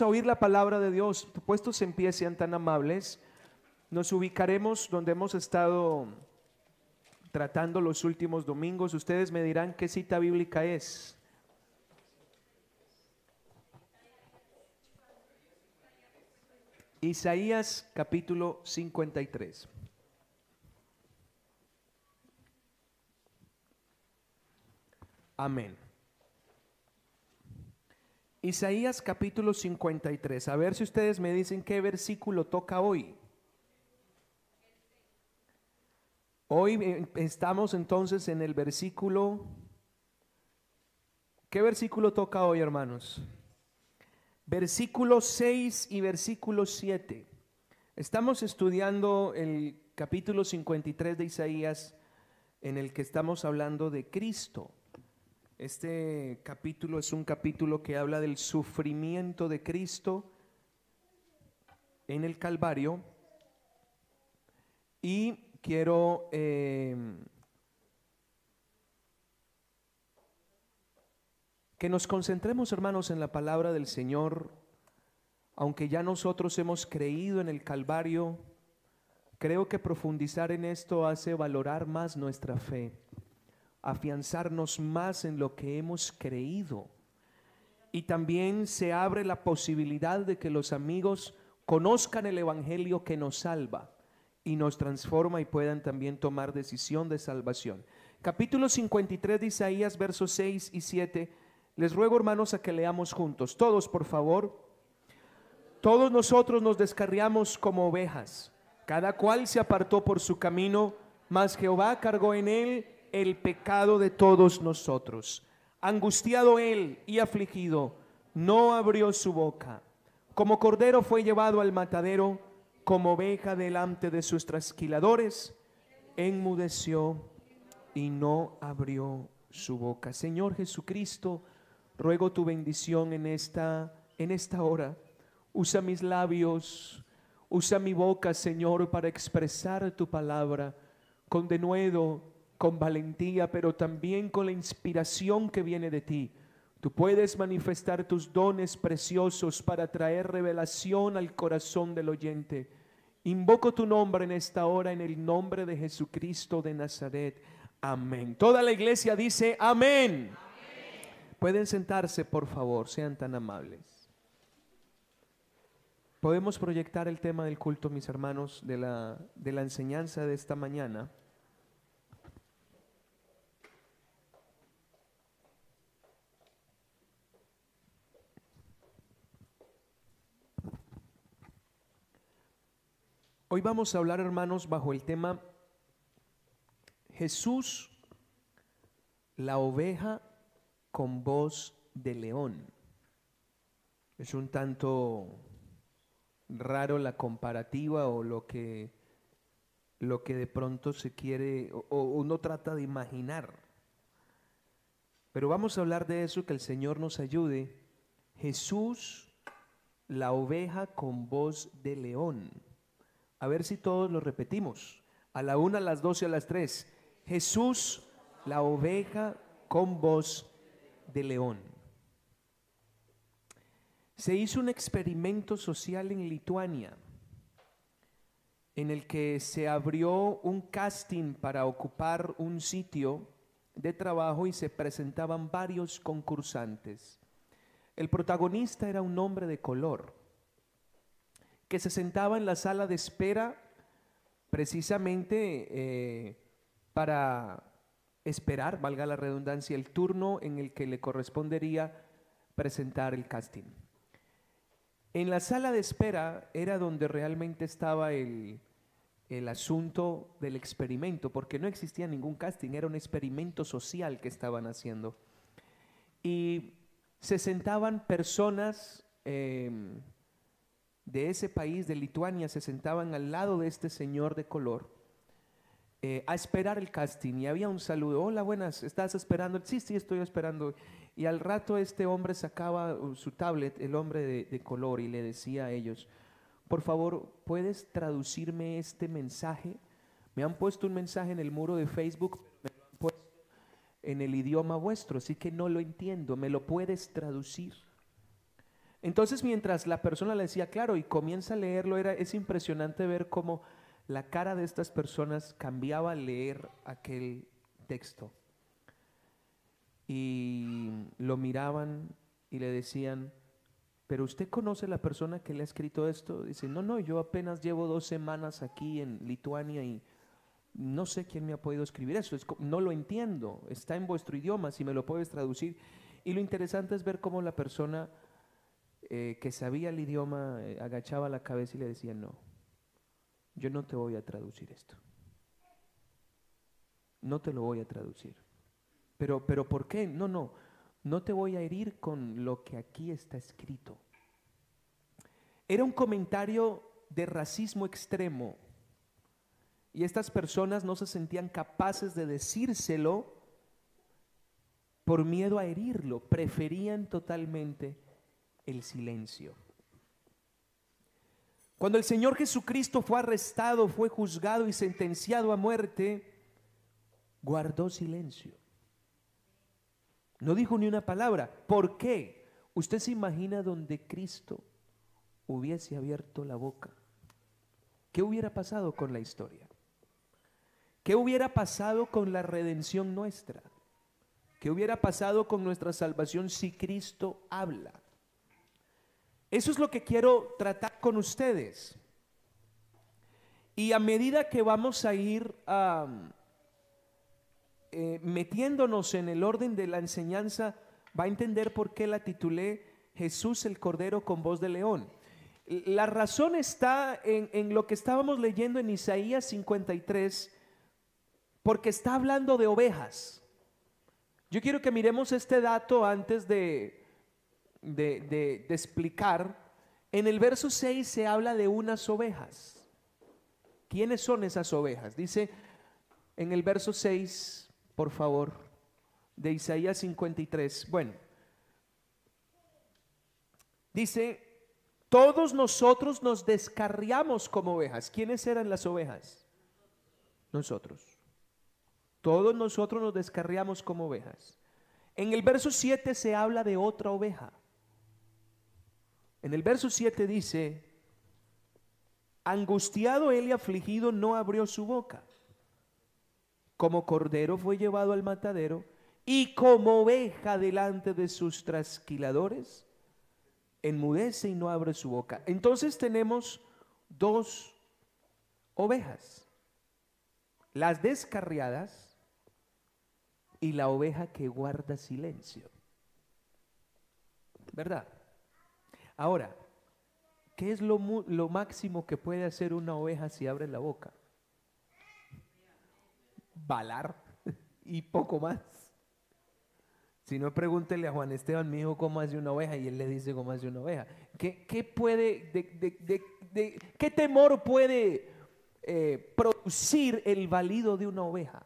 A oír la palabra de Dios. Puestos en pie, sean tan amables. Nos ubicaremos donde hemos estado tratando los últimos domingos. Ustedes me dirán qué cita bíblica es. Isaías capítulo 53. Amén. Isaías capítulo 53. A ver si ustedes me dicen qué versículo toca hoy. Hoy eh, estamos entonces en el versículo... ¿Qué versículo toca hoy, hermanos? Versículo 6 y versículo 7. Estamos estudiando el capítulo 53 de Isaías en el que estamos hablando de Cristo. Este capítulo es un capítulo que habla del sufrimiento de Cristo en el Calvario. Y quiero eh, que nos concentremos, hermanos, en la palabra del Señor, aunque ya nosotros hemos creído en el Calvario, creo que profundizar en esto hace valorar más nuestra fe afianzarnos más en lo que hemos creído. Y también se abre la posibilidad de que los amigos conozcan el Evangelio que nos salva y nos transforma y puedan también tomar decisión de salvación. Capítulo 53 de Isaías, versos 6 y 7. Les ruego, hermanos, a que leamos juntos. Todos, por favor. Todos nosotros nos descarriamos como ovejas. Cada cual se apartó por su camino, mas Jehová cargó en él el pecado de todos nosotros. Angustiado él y afligido, no abrió su boca. Como cordero fue llevado al matadero, como oveja delante de sus trasquiladores, enmudeció y no abrió su boca. Señor Jesucristo, ruego tu bendición en esta en esta hora. Usa mis labios, usa mi boca, Señor, para expresar tu palabra con denuedo con valentía, pero también con la inspiración que viene de ti. Tú puedes manifestar tus dones preciosos para traer revelación al corazón del oyente. Invoco tu nombre en esta hora, en el nombre de Jesucristo de Nazaret. Amén. Toda la iglesia dice amén. Pueden sentarse, por favor, sean tan amables. Podemos proyectar el tema del culto, mis hermanos, de la, de la enseñanza de esta mañana. Hoy vamos a hablar, hermanos, bajo el tema Jesús, la oveja con voz de león. Es un tanto raro la comparativa o lo que, lo que de pronto se quiere o uno trata de imaginar. Pero vamos a hablar de eso, que el Señor nos ayude. Jesús, la oveja con voz de león. A ver si todos lo repetimos. A la una, a las dos y a las tres. Jesús, la oveja con voz de león. Se hizo un experimento social en Lituania en el que se abrió un casting para ocupar un sitio de trabajo y se presentaban varios concursantes. El protagonista era un hombre de color que se sentaba en la sala de espera precisamente eh, para esperar, valga la redundancia, el turno en el que le correspondería presentar el casting. En la sala de espera era donde realmente estaba el, el asunto del experimento, porque no existía ningún casting, era un experimento social que estaban haciendo. Y se sentaban personas em, de ese país, de Lituania, se sentaban al lado de este señor de color eh, a esperar el casting y había un saludo, hola, buenas, ¿estás esperando? Sí, sí, estoy esperando. Y al rato este hombre sacaba uh, su tablet, el hombre de, de color, y le decía a ellos, por favor, ¿puedes traducirme este mensaje? Me han puesto un mensaje en el muro de Facebook, me lo han puesto en el idioma vuestro, así que no lo entiendo, ¿me lo puedes traducir? Entonces mientras la persona le decía, claro, y comienza a leerlo, era, es impresionante ver cómo la cara de estas personas cambiaba al leer aquel texto. Y lo miraban y le decían, pero usted conoce la persona que le ha escrito esto. Dice, no, no, yo apenas llevo dos semanas aquí en Lituania y no sé quién me ha podido escribir eso. no lo entiendo. Está en vuestro idioma, si me lo puedes traducir. Y lo interesante es ver cómo la persona eh, que sabía el idioma eh, agachaba la cabeza y le decía, no, yo no te voy a traducir esto. No te lo voy a traducir. Pero, pero ¿por qué? No, no no te voy a herir con lo que aquí está escrito. Era un comentario de racismo extremo y estas personas no se sentían capaces de decírselo por miedo a herirlo, preferían totalmente el silencio. Cuando el Señor Jesucristo fue arrestado, fue juzgado y sentenciado a muerte, guardó silencio. No dijo ni una palabra. ¿Por qué? ¿Usted se imagina donde Cristo hubiese abierto la boca? ¿Qué hubiera pasado con la historia? ¿Qué hubiera pasado con la redención nuestra? ¿Qué hubiera pasado con nuestra salvación si Cristo habla? Eso es lo que quiero tratar con ustedes. Y a medida que vamos a ir. Eh, metiéndonos en el orden de la enseñanza, va a entender por qué la titulé Jesús el Cordero con voz de león. La razón está en lo que estábamos leyendo en Isaías 53, porque está hablando de ovejas. Yo quiero que miremos este dato antes de, de, explicar. En el verso 6 se habla de unas ovejas. ¿Quiénes son esas ovejas? Dice en el verso 6, por favor, de Isaías 53. Bueno, dice, todos nosotros nos descarriamos como ovejas. ¿Quiénes eran las ovejas? Nosotros. Todos nosotros nos descarriamos como ovejas. En el verso 7 se habla de otra oveja. En el verso 7 dice, angustiado él y afligido no abrió su boca como cordero fue llevado al matadero y como oveja delante de sus trasquiladores, enmudece y no abre su boca. Entonces tenemos dos ovejas, las descarriadas y la oveja que guarda silencio. ¿Verdad? Ahora, ¿qué es lo, máximo que puede hacer una oveja si abre la boca? balar y poco más. Si no, pregúntele a Juan Esteban, mi hijo, cómo hace una oveja, y él le dice cómo hace una oveja. ¿Qué, puede, de, qué temor puede eh, producir el valido de una oveja?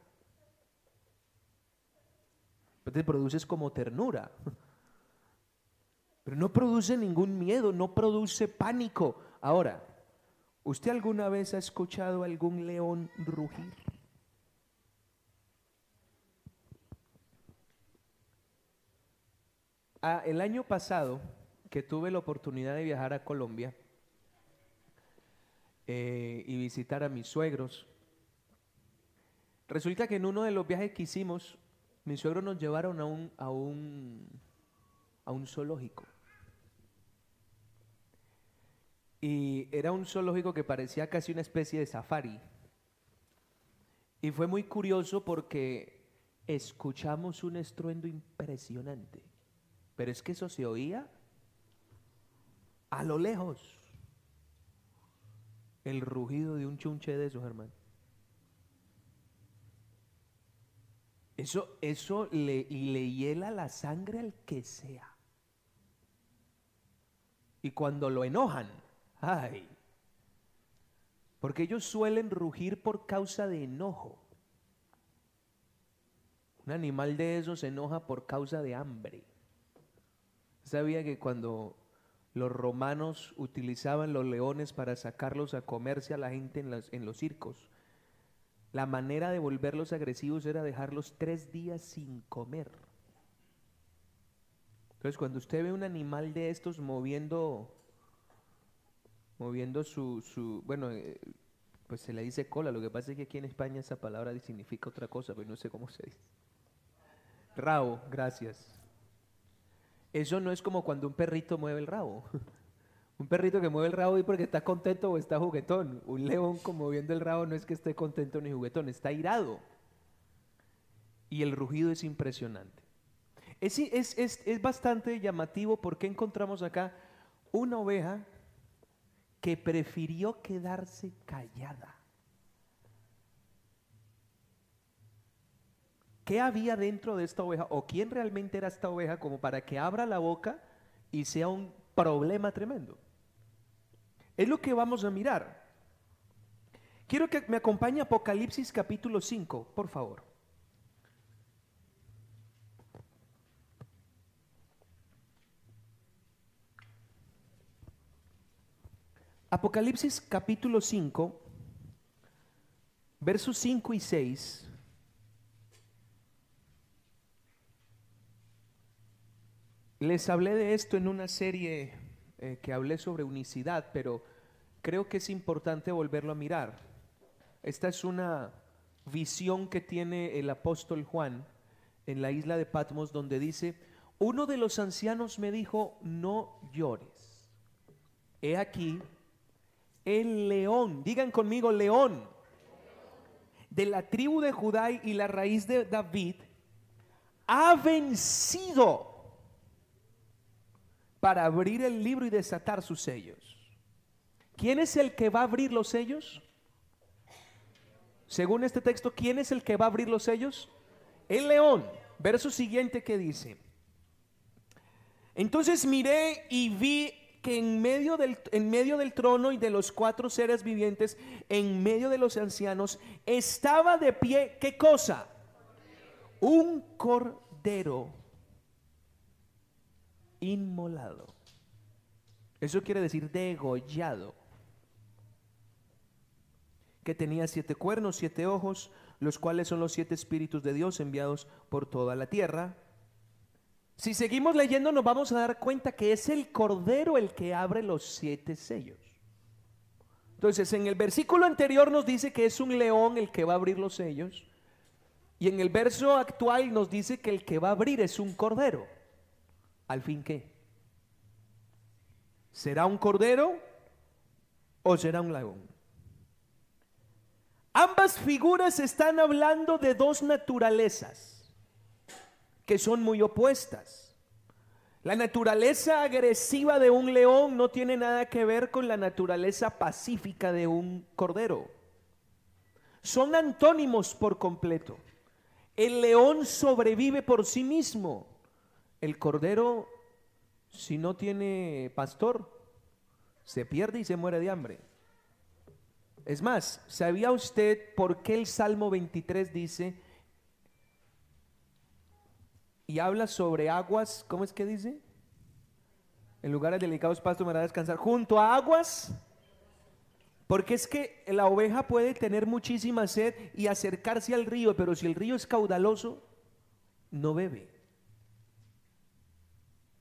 Pues te produces como ternura, pero no produce ningún miedo, no produce pánico. Ahora, ¿usted alguna vez ha escuchado algún león rugir? Ah, el año pasado que tuve la oportunidad de viajar a Colombia eh, y visitar a mis suegros, resulta que en uno de los viajes que hicimos, mis suegros nos llevaron a un, a un, a un zoológico. Y era un zoológico que parecía casi una especie de safari. Y fue muy curioso porque escuchamos un estruendo impresionante. Pero es que eso se oía a lo lejos. El rugido de un chunche de esos, hermano. Eso, eso le, le hiela la sangre al que sea. Y cuando lo enojan, ay, porque ellos suelen rugir por causa de enojo. Un animal de esos enoja por causa de hambre. ¿Sabía que cuando los romanos utilizaban los leones para sacarlos a comerse a la gente en, en los circos, la manera de volverlos agresivos era dejarlos tres días sin comer. Entonces, cuando usted ve un animal de estos moviendo, moviendo su, su bueno, eh, pues se le dice cola. Lo que pasa es que aquí en España esa palabra significa otra cosa, pero no sé cómo se dice. Rabo, gracias. Eso no es como cuando un perrito mueve el rabo. Un perrito que mueve el rabo y porque está contento o está juguetón. Un león como moviendo el rabo no es que esté contento ni juguetón, está irado. Y el rugido es impresionante. Es, es, es, es bastante llamativo porque encontramos acá una oveja que prefirió quedarse callada. ¿Qué había dentro de esta oveja o quién realmente era esta oveja como para que abra la boca y sea un problema tremendo? Es lo que vamos a mirar. Quiero que me acompañe Apocalipsis capítulo 5, por favor. Apocalipsis capítulo 5, versos 5 y 6. Les hablé de esto en una serie eh, que hablé sobre unicidad, pero creo que es importante volverlo a mirar. Esta es una visión que tiene el apóstol Juan en la isla de Patmos donde dice, uno de los ancianos me dijo, no llores. He aquí el león, digan conmigo león, de la tribu de Judá y la raíz de David, ha vencido para abrir el libro y desatar sus sellos. ¿Quién es el que va a abrir los sellos? Según este texto, ¿quién es el que va a abrir los sellos? El león. Verso siguiente que dice. Entonces miré y vi que en medio, del, en medio del trono y de los cuatro seres vivientes, en medio de los ancianos, estaba de pie, ¿qué cosa? Un cordero inmolado. Eso quiere decir degollado. Que tenía siete cuernos, siete ojos, los cuales son los siete espíritus de Dios enviados por toda la tierra. Si seguimos leyendo nos vamos a dar cuenta que es el Cordero el que abre los siete sellos. Entonces, en el versículo anterior nos dice que es un león el que va a abrir los sellos. Y en el verso actual nos dice que el que va a abrir es un cordero. ¿Al fin qué? ¿Será un cordero o será un león? Ambas figuras están hablando de dos naturalezas que son muy opuestas. La naturaleza agresiva de un león no tiene nada que ver con la naturaleza pacífica de un cordero. Son antónimos por completo. El león sobrevive por sí mismo. El cordero, si no tiene pastor, se pierde y se muere de hambre. Es más, ¿sabía usted por qué el Salmo 23 dice, y habla sobre aguas, ¿cómo es que dice? En lugares delicados pastos me hará descansar. Junto a aguas, porque es que la oveja puede tener muchísima sed y acercarse al río, pero si el río es caudaloso, no bebe.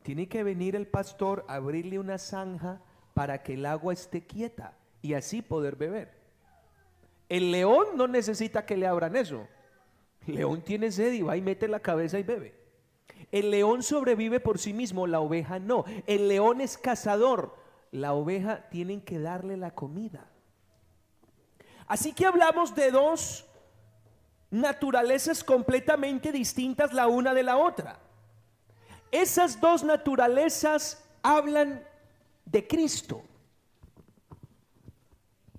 Tiene que venir el pastor a abrirle una zanja para que el agua esté quieta y así poder beber. El león no necesita que le abran eso. El león tiene sed y va y mete la cabeza y bebe. El león sobrevive por sí mismo, la oveja no. El león es cazador, la oveja tienen que darle la comida. Así que hablamos de dos naturalezas completamente distintas la una de la otra. Esas dos naturalezas hablan de Cristo.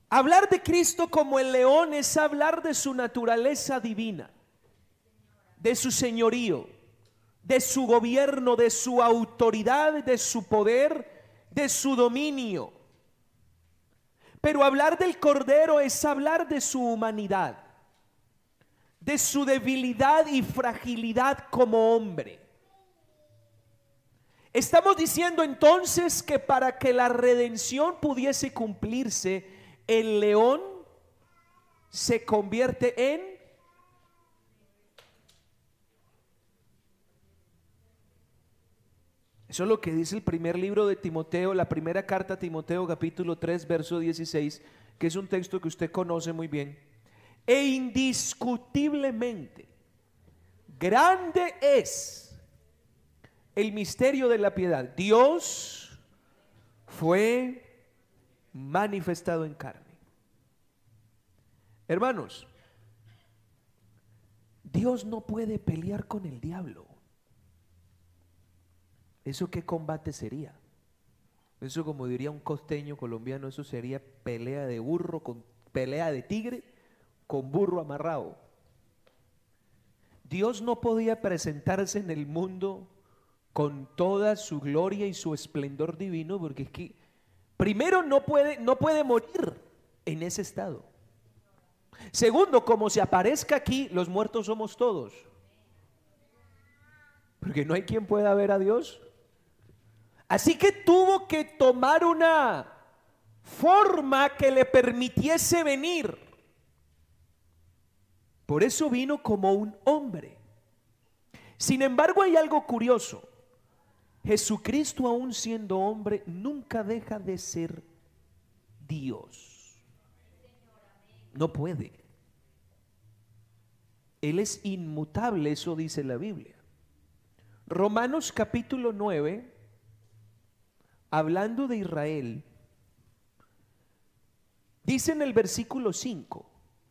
Hablar de Cristo como el león es hablar de su naturaleza divina, de su señorío de su gobierno, de su autoridad, de su poder, de su dominio. Pero hablar del Cordero es hablar de su humanidad, de su debilidad y fragilidad como hombre. Estamos diciendo entonces que para que la redención pudiese cumplirse, el león se convierte en Eso es lo que dice el primer libro de Timoteo, la primera carta a Timoteo capítulo 3, verso 16, que es un texto que usted conoce muy bien. E indiscutiblemente, grande es el misterio de la piedad. Dios fue manifestado en carne. Hermanos, Dios no puede pelear con el diablo. ¿Eso qué combate sería? Eso como diría un costeño colombiano, eso sería pelea de burro con pelea de tigre con burro amarrado. Dios no podía presentarse en el mundo con toda su gloria y su esplendor divino porque es que primero no puede no puede morir en ese estado. Segundo, como se aparezca aquí, los muertos somos todos. Porque no hay quien pueda ver a Dios. Así que tuvo que tomar una forma que le permitiese venir. Por eso vino como un hombre. Sin embargo, hay algo curioso. Jesucristo, aún siendo hombre, nunca deja de ser Dios. No puede. Él es inmutable, eso dice la Biblia. Romanos capítulo 9 hablando de Israel, dice en el versículo 5,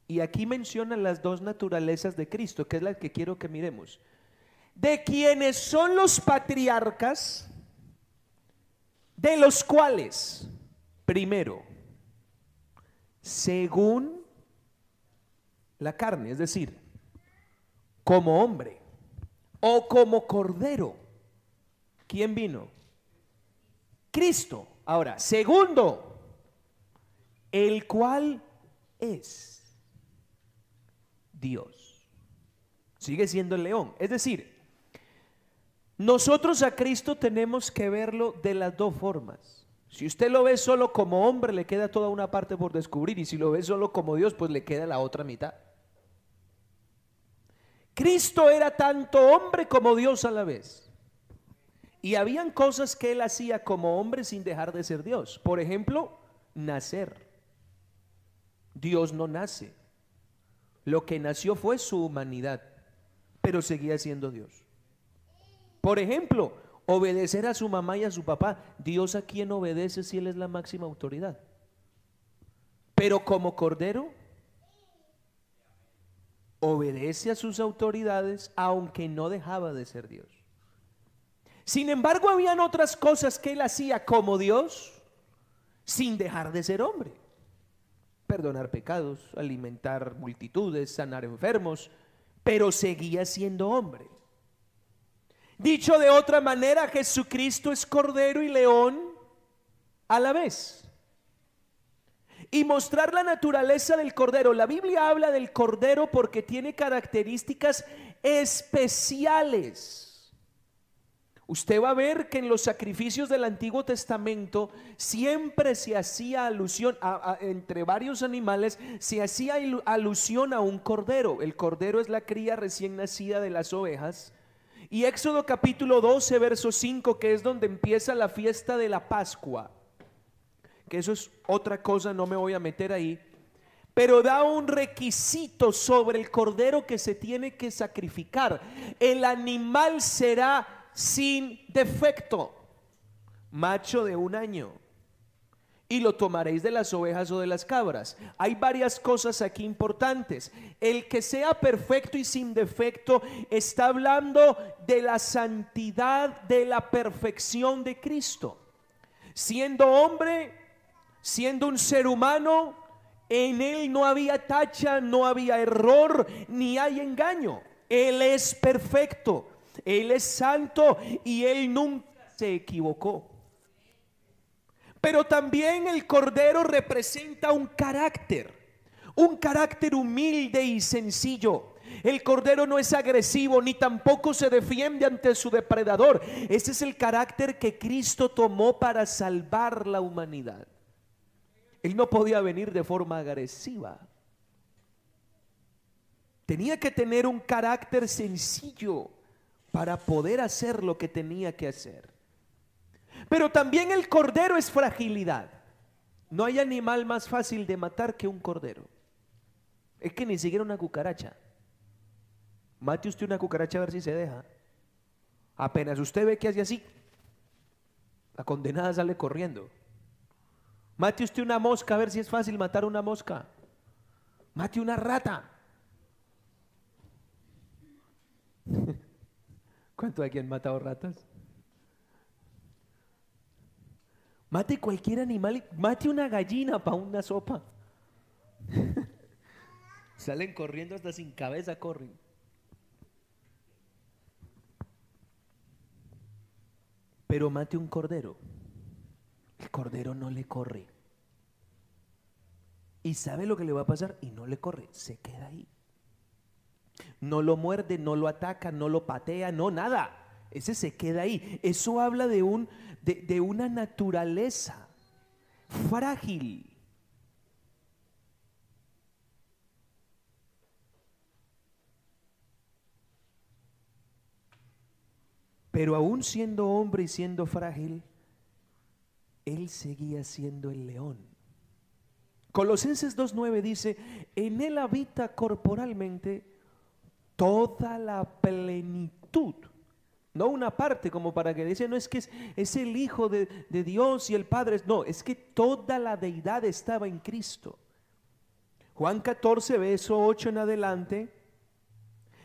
y aquí menciona las dos naturalezas de Cristo, que es la que quiero que miremos, de quienes son los patriarcas, de los cuales, primero, según la carne, es decir, como hombre o como cordero, ¿quién vino? Cristo. Ahora, segundo, el cual es Dios. Sigue siendo el león. Es decir, nosotros a Cristo tenemos que verlo de las dos formas. Si usted lo ve solo como hombre, le queda toda una parte por descubrir. Y si lo ve solo como Dios, pues le queda la otra mitad. Cristo era tanto hombre como Dios a la vez. Y habían cosas que él hacía como hombre sin dejar de ser Dios. Por ejemplo, nacer. Dios no nace. Lo que nació fue su humanidad, pero seguía siendo Dios. Por ejemplo, obedecer a su mamá y a su papá. Dios a quien obedece si Él es la máxima autoridad. Pero como cordero, obedece a sus autoridades aunque no dejaba de ser Dios. Sin embargo, habían otras cosas que él hacía como Dios sin dejar de ser hombre. Perdonar pecados, alimentar multitudes, sanar enfermos, pero seguía siendo hombre. Dicho de otra manera, Jesucristo es cordero y león a la vez. Y mostrar la naturaleza del cordero. La Biblia habla del cordero porque tiene características especiales. Usted va a ver que en los sacrificios del Antiguo Testamento siempre se hacía alusión, entre varios animales, se hacía alusión a un cordero. El cordero es la cría recién nacida de las ovejas. Y Éxodo capítulo 12, verso 5, que es donde empieza la fiesta de la Pascua, que eso es otra cosa, no me voy a meter ahí, pero da un requisito sobre el cordero que se tiene que sacrificar. El animal será sin defecto, macho de un año. Y lo tomaréis de las ovejas o de las cabras. Hay varias cosas aquí importantes. El que sea perfecto y sin defecto está hablando de la santidad, de la perfección de Cristo. Siendo hombre, siendo un ser humano, en él no había tacha, no había error, ni hay engaño. Él es perfecto. Él es santo y Él nunca se equivocó. Pero también el Cordero representa un carácter, un carácter humilde y sencillo. El Cordero no es agresivo ni tampoco se defiende ante su depredador. Ese es el carácter que Cristo tomó para salvar la humanidad. Él no podía venir de forma agresiva. Tenía que tener un carácter sencillo para poder hacer lo que tenía que hacer. Pero también el cordero es fragilidad. No hay animal más fácil de matar que un cordero. Es que ni siquiera una cucaracha. Mate usted una cucaracha a ver si se deja. Apenas usted ve que hace así, la condenada sale corriendo. Mate usted una mosca a ver si es fácil matar una mosca. Mate una rata. ¿Cuánto hay quien matado ratas? Mate cualquier animal, mate una gallina para una sopa. Salen corriendo hasta sin cabeza, corren. Pero mate un cordero. El cordero no le corre. Y sabe lo que le va a pasar y no le corre, se queda ahí. No lo muerde, no lo ataca, no lo patea, no nada. Ese se queda ahí. Eso habla de, un, de, una naturaleza frágil. Pero aún siendo hombre y siendo frágil, él seguía siendo el león. Colosenses 2.9 dice, en él habita corporalmente toda la plenitud no una parte como para que dice, no es que es, el Hijo de, Dios y el Padre. No, es que toda la deidad estaba en Cristo. Juan 14, verso 8 en adelante.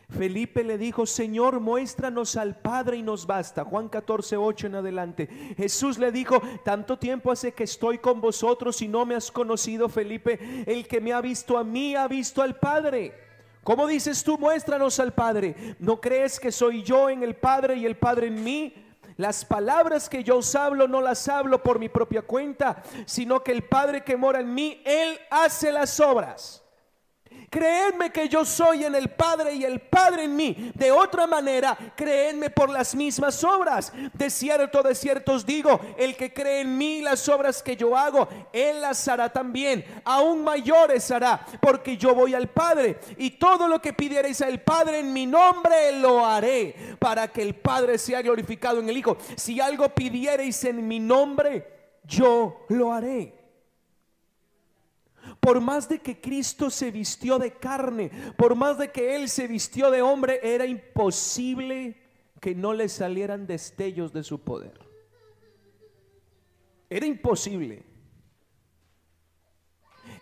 Felipe le dijo, Señor, muéstranos al Padre y nos basta. Juan 14, 8 en adelante. Jesús le dijo, tanto tiempo hace que estoy con vosotros y no me has conocido, Felipe. El que me ha visto a mí ha visto al Padre. ¿Cómo dices tú? Muéstranos al Padre. ¿No crees que soy yo en el Padre y el Padre en mí? Las palabras que yo os hablo no las hablo por mi propia cuenta, sino que el Padre que mora en mí, Él hace las obras. Creedme que yo soy en el Padre y el Padre en mí. De otra manera, creedme por las mismas obras. De cierto, de cierto os digo, el que cree en mí las obras que yo hago, él las hará también. Aún mayores hará, porque yo voy al Padre. Y todo lo que pidierais al Padre en mi nombre, lo haré, para que el Padre sea glorificado en el Hijo. Si algo pidierais en mi nombre, yo lo haré. Por más de que Cristo se vistió de carne, por más de que Él se vistió de hombre, era imposible que no le salieran destellos de su poder. Era imposible.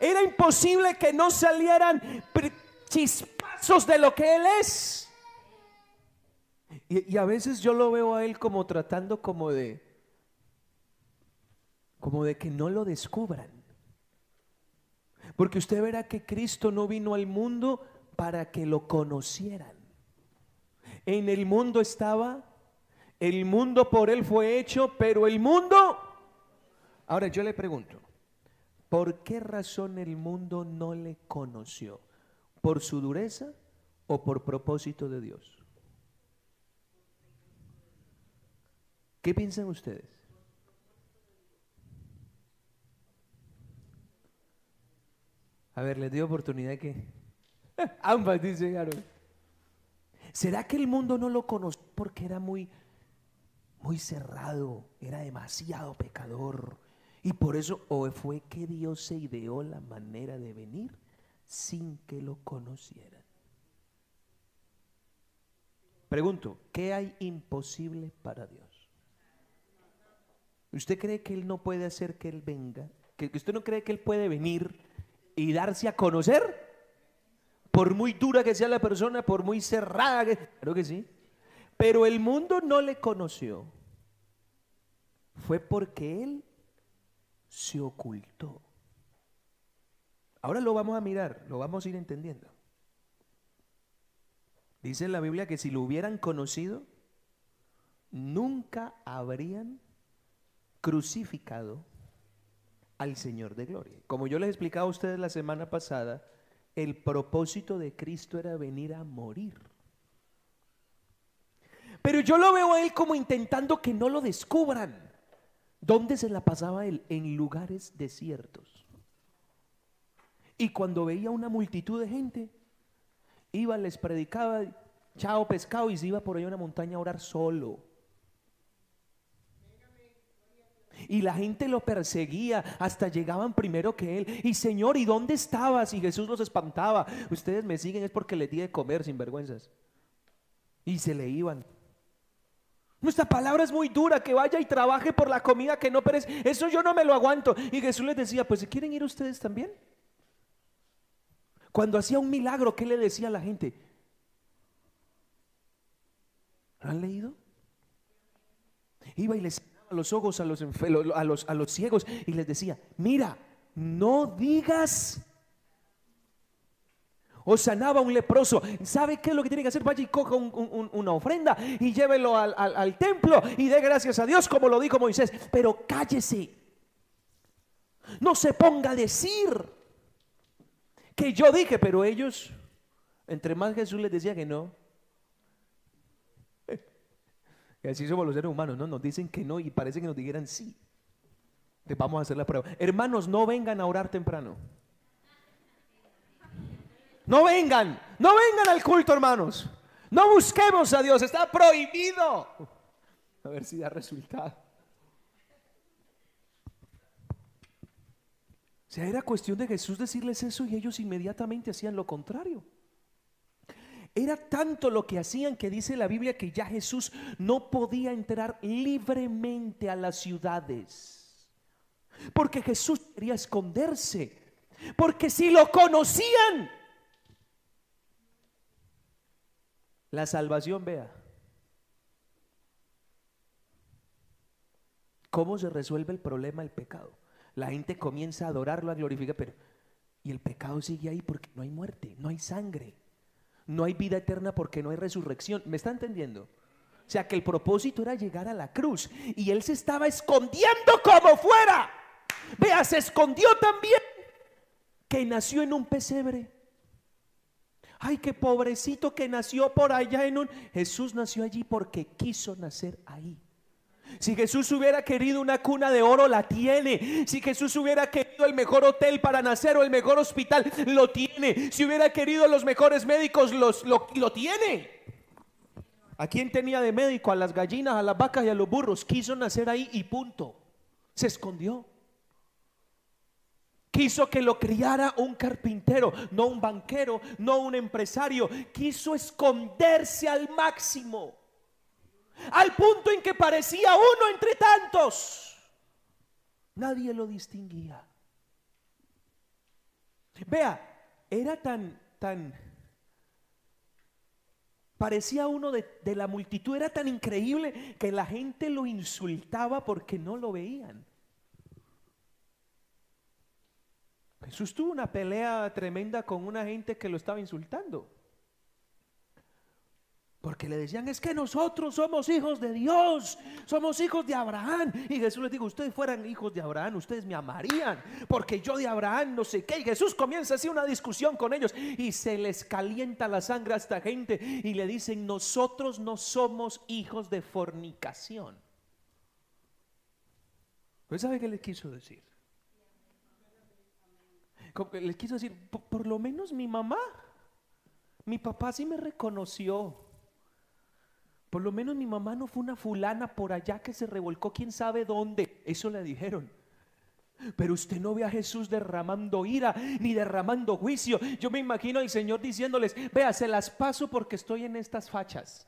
Era imposible que no salieran chispazos de lo que Él es. Y, a veces yo lo veo a Él como tratando como de, como de que no lo descubran. Porque usted verá que Cristo no vino al mundo para que lo conocieran. En el mundo estaba, el mundo por él fue hecho, pero el mundo... Ahora yo le pregunto, ¿por qué razón el mundo no le conoció? ¿Por su dureza o por propósito de Dios? ¿Qué piensan ustedes? A ver, les dio oportunidad que... Ambas, dice Aaron. ¿Será que el mundo no lo conoció porque era muy, muy cerrado, era demasiado pecador? Y por eso, o fue que Dios se ideó la manera de venir sin que lo conocieran. Pregunto, ¿qué hay imposible para Dios? ¿Usted cree que Él no puede hacer que Él venga? ¿Que usted no cree que Él puede venir y darse a conocer. Por muy dura que sea la persona, por muy cerrada que... Que sí. Pero el mundo no le conoció. Fue porque él se ocultó. Ahora lo vamos a mirar, lo vamos a ir entendiendo. Dice la Biblia que si lo hubieran conocido, nunca habrían crucificado al Señor de gloria. Como yo les explicaba a ustedes la semana pasada, el propósito de Cristo era venir a morir. Pero yo lo veo a él como intentando que no lo descubran. ¿Dónde se la pasaba él? En lugares desiertos. Y cuando veía una multitud de gente, iba, les predicaba, chao pescado y se iba por ahí a una montaña a orar solo. Y la gente lo perseguía, hasta llegaban primero que él. Y Señor, ¿y dónde estabas? Y Jesús los espantaba. Ustedes me siguen es porque les di de comer sin vergüenzas. Y se le iban. Nuestra palabra es muy dura, que vaya y trabaje por la comida que no perece. Eso yo no me lo aguanto. Y Jesús les decía, pues quieren ir ustedes también? Cuando hacía un milagro, ¿qué le decía a la gente? ¿Lo han leído? Iba y les a los ojos a los, ciegos y les decía, mira, no digas o sanaba un leproso. ¿Sabe qué es lo que tiene que hacer? Vaya y coja una ofrenda y llévelo al, al, templo y dé gracias a Dios, como lo dijo Moisés. Pero cállese. No se ponga a decir que yo dije, pero ellos, entre más Jesús les decía que no. Y así somos los seres humanos, ¿no? Nos dicen que no y parece que nos dijeran sí. vamos a hacer la prueba. Hermanos, no vengan a orar temprano. No vengan, no vengan al culto, hermanos. No busquemos a Dios, está prohibido. A ver si da resultado. O sea, era cuestión de Jesús decirles eso y ellos inmediatamente hacían lo contrario. Era tanto lo que hacían que dice la Biblia que ya Jesús no podía entrar libremente a las ciudades. Porque Jesús quería esconderse. Porque si lo conocían, La salvación, vea. ¿Cómo se resuelve el problema del pecado? La gente comienza a adorarlo, a glorificar, pero y el pecado sigue ahí porque no hay muerte, no hay sangre, no hay vida eterna porque no hay resurrección. ¿Me está entendiendo? O sea que el propósito era llegar a la cruz y él se estaba escondiendo como fuera. Vea, se escondió también que nació en un pesebre ay, qué pobrecito que nació por allá en un... Jesús nació allí porque quiso nacer ahí. Si Jesús hubiera querido una cuna de oro, la tiene. Si Jesús hubiera querido el mejor hotel para nacer o el mejor hospital, lo tiene. Si hubiera querido los mejores médicos, los, lo, lo tiene. ¿A quién tenía de médico? A las gallinas, a las vacas y a los burros. Quiso nacer ahí y punto. Se escondió. Quiso que lo criara un carpintero, no un banquero, no un empresario. Quiso esconderse al máximo. Al punto en que parecía uno entre tantos. Nadie lo distinguía. Vea, era tan, tan, parecía uno de, de la multitud, era tan increíble que la gente lo insultaba porque no lo veían. Jesús tuvo una pelea tremenda con una gente que lo estaba insultando. Porque le decían, es que nosotros somos hijos de Dios, somos hijos de Abraham. Y Jesús les dijo, ustedes fueran hijos de Abraham, ustedes me amarían, porque yo de Abraham no sé qué. Y Jesús comienza así una discusión con ellos y se les calienta la sangre a esta gente y le dicen, nosotros no somos hijos de fornicación. ¿Pues sabe qué les quiso decir? les quiso decir, por, lo menos mi mamá, mi papá sí me reconoció. Por lo menos mi mamá no fue una fulana por allá que se revolcó quién sabe dónde. Eso le dijeron. Pero usted no ve a Jesús derramando ira ni derramando juicio. Yo me imagino al Señor diciéndoles, vea, se las paso porque estoy en estas fachas.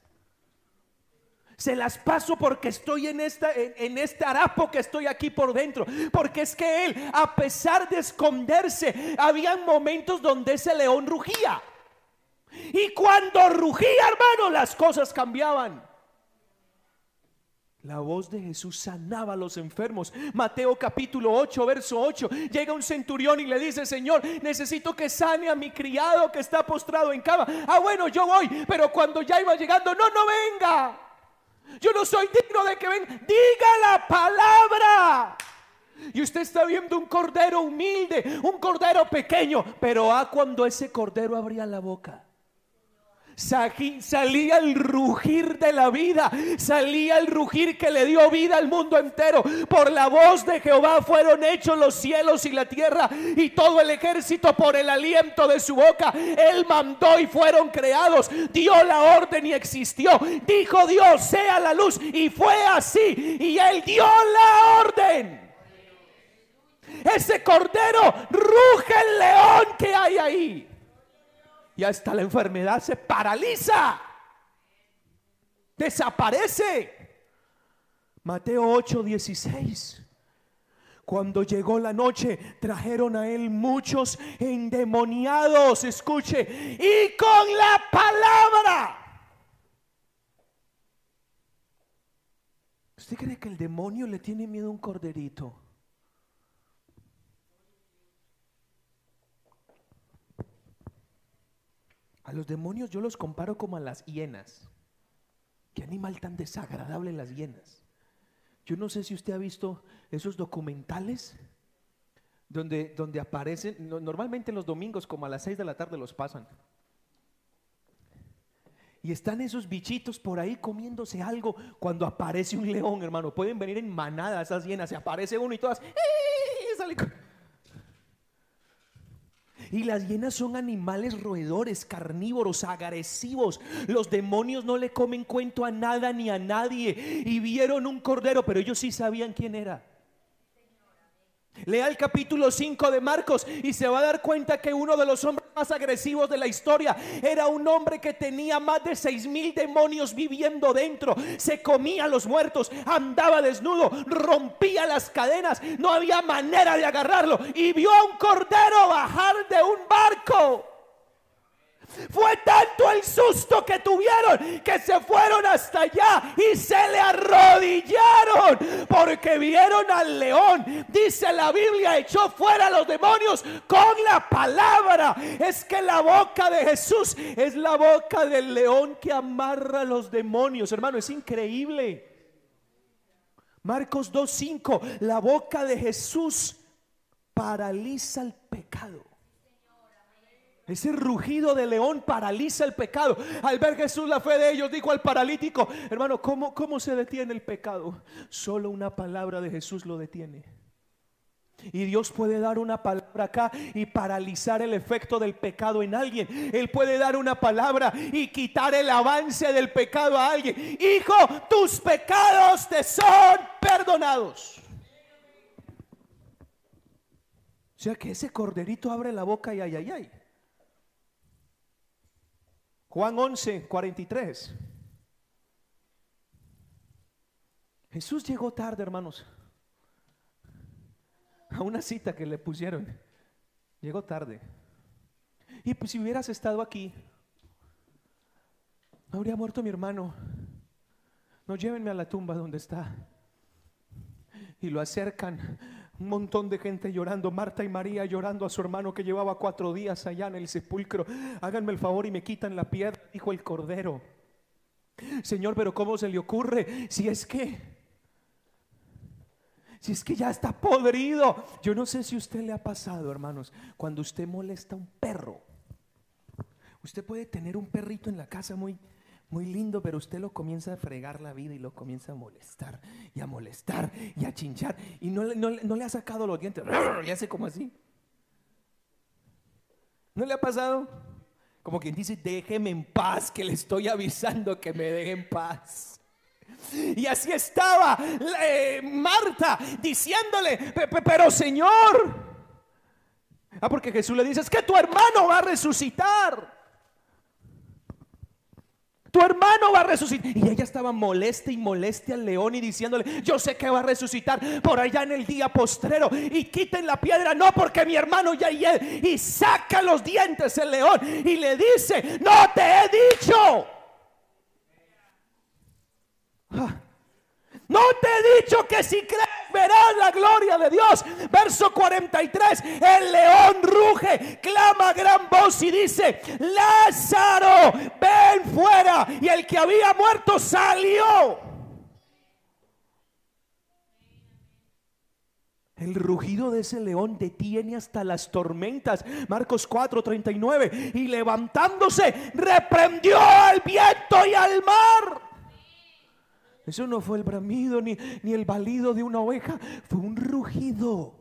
Se las paso porque estoy en, esta, en, este harapo que estoy aquí por dentro. Porque es que él, a pesar de esconderse, había momentos donde ese león rugía. Y cuando rugía, hermano, las cosas cambiaban. La voz de Jesús sanaba a los enfermos. Mateo capítulo 8, verso 8. Llega un centurión y le dice, Señor, necesito que sane a mi criado que está postrado en cama. Ah, bueno, yo voy. Pero cuando ya iba llegando, no, no venga. Yo no soy digno de que venga. Diga la palabra. Y usted está viendo un cordero humilde, un cordero pequeño, pero a cuando ese cordero abría la boca. Salía el rugir de la vida, salía el rugir que le dio vida al mundo entero. Por la voz de Jehová fueron hechos los cielos y la tierra y todo el ejército por el aliento de su boca. Él mandó y fueron creados, dio la orden y existió. Dijo Dios, sea la luz y fue así. Y él dio la orden. Ese cordero ruge el león que hay ahí y hasta la enfermedad se paraliza, desaparece. Mateo 8, 16. Cuando llegó la noche, trajeron a él muchos endemoniados, escuche, y con la palabra. ¿Usted cree que el demonio le tiene miedo a un corderito? A los demonios yo los comparo como a las hienas. Qué animal tan desagradable las hienas. Yo no sé si usted ha visto esos documentales donde, donde aparecen, normalmente los domingos como a las 6 de la tarde los pasan. Y están esos bichitos por ahí comiéndose algo cuando aparece un león, hermano. Pueden venir en manada esas hienas, se aparece uno y todas... Y las hienas son animales roedores, carnívoros, agresivos. Los demonios no le comen cuento a nada ni a nadie. Y vieron un cordero, pero ellos sí sabían quién era. Lea el capítulo 5 de Marcos y se va a dar cuenta que uno de los hombres más agresivos de la historia era un hombre que tenía más de seis mil demonios viviendo dentro. Se comía a los muertos, andaba desnudo, rompía las cadenas, no había manera de agarrarlo y vio a un cordero bajar de un barco. Fue tanto el susto que tuvieron que se fueron hasta allá y se le arrodillaron porque vieron al león. Dice la Biblia, echó fuera a los demonios con la palabra. Es que la boca de Jesús es la boca del león que amarra a los demonios. Hermano, es increíble. Marcos 2.5, la boca de Jesús paraliza el pecado. Ese rugido de león paraliza el pecado. Al ver Jesús la fe de ellos, dijo al paralítico, hermano, ¿cómo, ¿cómo se detiene el pecado? Solo una palabra de Jesús lo detiene. Y Dios puede dar una palabra acá y paralizar el efecto del pecado en alguien. Él puede dar una palabra y quitar el avance del pecado a alguien. Hijo, tus pecados te son perdonados. O sea que ese corderito abre la boca y ay, ay, ay. Juan 11, 43. Jesús llegó tarde, hermanos, a una cita que le pusieron. Llegó tarde. Y pues si hubieras estado aquí, habría muerto mi hermano. No llévenme a la tumba donde está. Y lo acercan un montón de gente llorando, Marta y María llorando a su hermano que llevaba cuatro días allá en el sepulcro. Háganme el favor y me quitan la piedra, dijo el cordero. Señor, pero ¿cómo se le ocurre? Si es que, si es que ya está podrido. Yo no sé si a usted le ha pasado, hermanos, cuando usted molesta a un perro. Usted puede tener un perrito en la casa muy, muy lindo, pero usted lo comienza a fregar la vida y lo comienza a molestar y a molestar y a chinchar y no, no, le ha sacado los dientes y hace como así. ¿No le ha pasado? Como quien dice, déjeme en paz, que le estoy avisando que me deje en paz. Y así estaba eh, Marta diciéndole, pero Señor, ah, porque Jesús le dice, es que tu hermano va a resucitar tu hermano va a resucitar. Y ella estaba molesta y moleste al león y diciéndole, yo sé que va a resucitar por allá en el día postrero. Y quiten la piedra, no porque mi hermano ya y Y saca los dientes el león y le dice, no te he dicho. Ah, no te he dicho que si crees verás la gloria de Dios. Verso 43, el león ruge, clama gran voz y dice, Lázaro, ven fuera. Y el que había muerto salió. El rugido de ese león detiene hasta las tormentas. Marcos 4:39. Y levantándose, reprendió al viento y al mar. Eso no fue el bramido ni, ni el balido de una oveja, fue un rugido.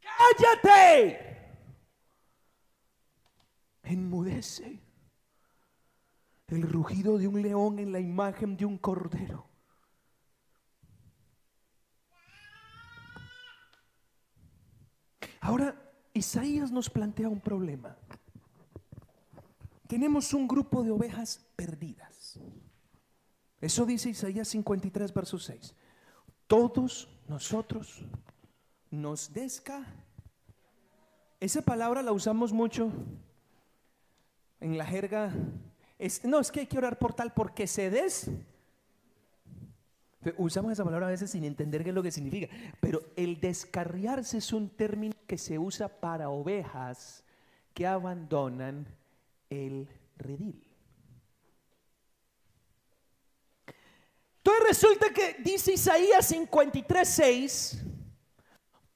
Cállate. Enmudece. El rugido de un león en la imagen de un cordero. Ahora, Isaías nos plantea un problema. Tenemos un grupo de ovejas perdidas. Eso dice Isaías 53, verso 6. Todos nosotros nos desca. Esa palabra la usamos mucho en la jerga. no, es que hay que orar por tal porque se des. Usamos esa palabra a veces sin entender qué es lo que significa. Pero el descarriarse es un término que se usa para ovejas que abandonan el redil. Entonces resulta que dice Isaías 53:6,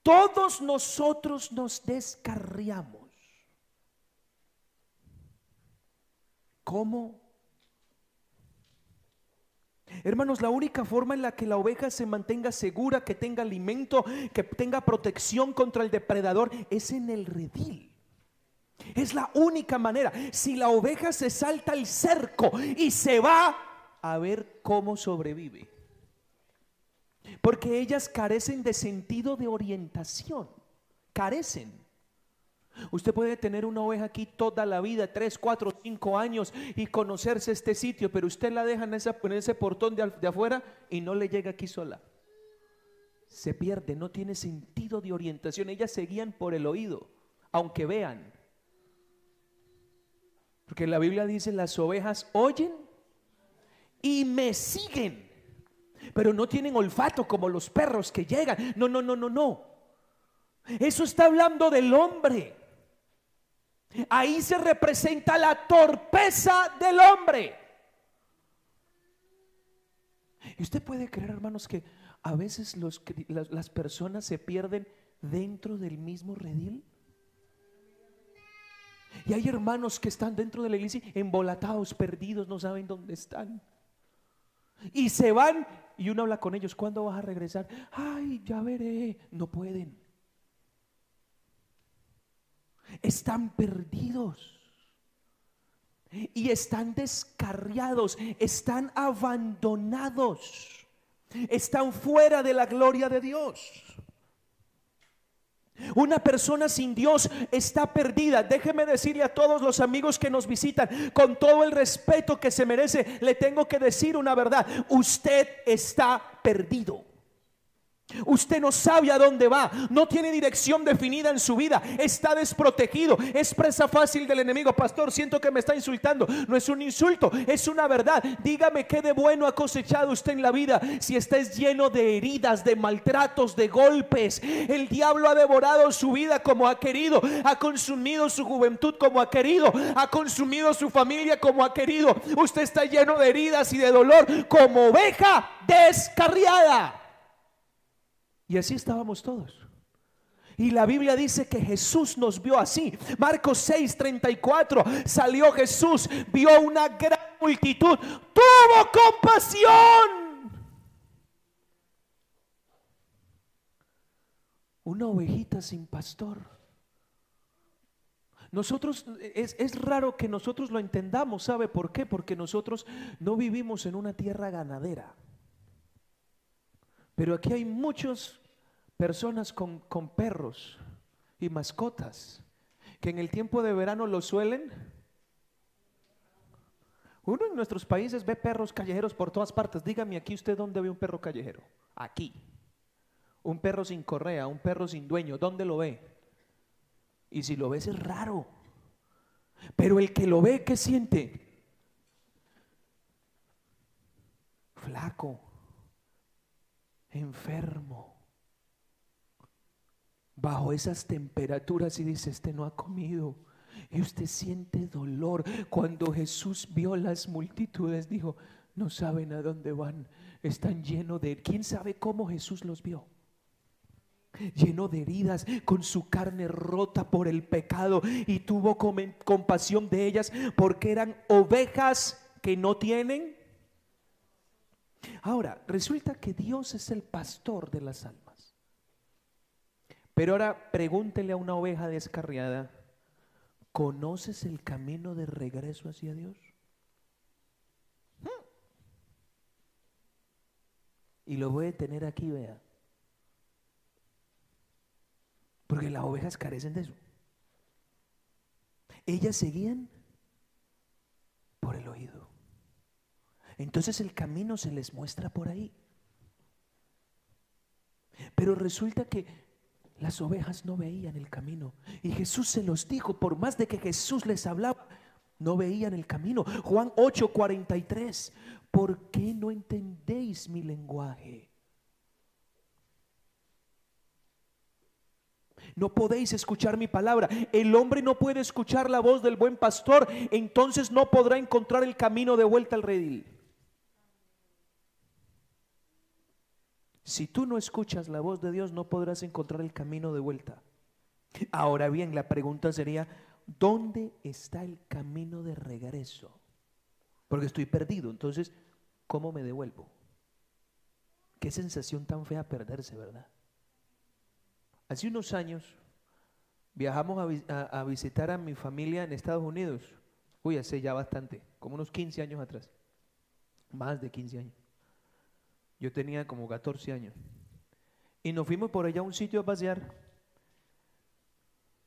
todos nosotros nos descarriamos. ¿Cómo? Hermanos, la única forma en la que la oveja se mantenga segura, que tenga alimento, que tenga protección contra el depredador, es en el redil. Es la única manera. Si la oveja se salta el cerco y se va a ver cómo sobrevive. Porque ellas carecen de sentido de orientación. Carecen. Usted puede tener una oveja aquí toda la vida, tres, cuatro, cinco años y conocerse este sitio, pero usted la deja en, ese portón de, de afuera y no le llega aquí sola. Se pierde, no tiene sentido de orientación. Ellas seguían por el oído, aunque vean. Porque la Biblia dice, las ovejas oyen y me siguen, pero no tienen olfato como los perros que llegan. No, no, no, no, no. Eso está hablando del hombre. Ahí se representa la torpeza del hombre. Y usted puede creer, hermanos, que a veces las, personas se pierden dentro del mismo redil. Y hay hermanos que están dentro de la iglesia embolatados, perdidos, no saben dónde están. Y se van y uno habla con ellos, ¿cuándo vas a regresar? Ay, ya veré. No pueden están perdidos. Y están descarriados, están abandonados, están fuera de la gloria de Dios. Una persona sin Dios está perdida. Déjeme decirle a todos los amigos que nos visitan, con todo el respeto que se merece, le tengo que decir una verdad. Usted está perdido. Usted no sabe a dónde va, no tiene dirección definida en su vida, está desprotegido, es presa fácil del enemigo. Pastor, siento que me está insultando. No es un insulto, es una verdad. Dígame qué de bueno ha cosechado usted en la vida si está lleno de heridas, de maltratos, de golpes. El diablo ha devorado su vida como ha querido, ha consumido su juventud como ha querido, ha consumido su familia como ha querido. Usted está lleno de heridas y de dolor como oveja descarriada. Y así estábamos todos. Y la Biblia dice que Jesús nos vio así. Marcos 6, 34. Salió Jesús, vio una gran multitud, tuvo compasión. Una ovejita sin pastor. Nosotros, es, es, raro que nosotros lo entendamos, ¿sabe por qué? Porque nosotros no vivimos en una tierra ganadera. Pero aquí hay muchos personas con, perros y mascotas que en el tiempo de verano lo suelen. Uno en nuestros países ve perros callejeros por todas partes. Dígame aquí usted dónde ve un perro callejero. Aquí. Un perro sin correa, un perro sin dueño. ¿Dónde lo ve? Y si lo ves es raro. Pero el que lo ve, ¿qué siente? Flaco, enfermo bajo esas temperaturas y dice, este no ha comido. Y usted siente dolor. Cuando Jesús vio las multitudes, dijo, no saben a dónde van. Están llenos de... ¿Quién sabe cómo Jesús los vio? lleno de heridas, con su carne rota por el pecado, y tuvo compasión de ellas porque eran ovejas que no tienen. Ahora, resulta que Dios es el pastor de las almas. Pero ahora pregúntele a una oveja descarriada, ¿conoces el camino de regreso hacia Dios? Y lo voy a tener aquí, vea. Porque las ovejas carecen de eso. Ellas seguían por el oído. Entonces el camino se les muestra por ahí. Pero resulta que las ovejas no veían el camino. Y Jesús se los dijo, por más de que Jesús les hablaba, no veían el camino. Juan 8:43, ¿por qué no entendéis mi lenguaje? no podéis escuchar mi palabra. El hombre no puede escuchar la voz del buen pastor, entonces no podrá encontrar el camino de vuelta al redil. Si tú no escuchas la voz de Dios, no podrás encontrar el camino de vuelta. Ahora bien, la pregunta sería, ¿dónde está el camino de regreso? Porque estoy perdido, entonces, ¿cómo me devuelvo? Qué sensación tan fea perderse, ¿verdad? Hace unos años viajamos a, visitar a mi familia en Estados Unidos. Uy, hace ya bastante, como unos 15 años atrás. Más de 15 años. Yo tenía como 14 años. Y nos fuimos por allá a un sitio a pasear.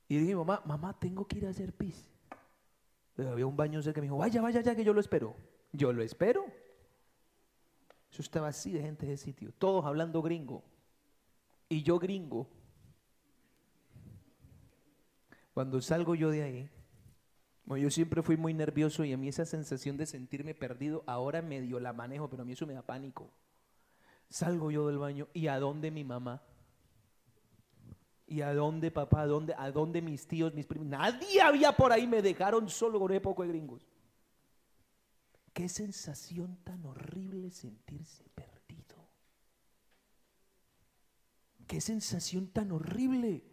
Y dije, mamá, mamá, tengo que ir a hacer pis. había un baño cerca que me dijo, vaya, vaya, ya que yo lo espero. Yo lo espero. Eso estaba así de gente de sitio. Todos hablando gringo. Y yo gringo. Cuando salgo yo de ahí, yo siempre fui muy nervioso y a mí esa sensación de sentirme perdido, ahora medio la manejo, pero a mí eso me da pánico. Salgo yo del baño y a dónde mi mamá, y a dónde papá, a dónde, a dónde mis tíos, mis primos, nadie había por ahí, me dejaron solo con un poco de gringos. Qué sensación tan horrible sentirse perdido. Qué sensación tan horrible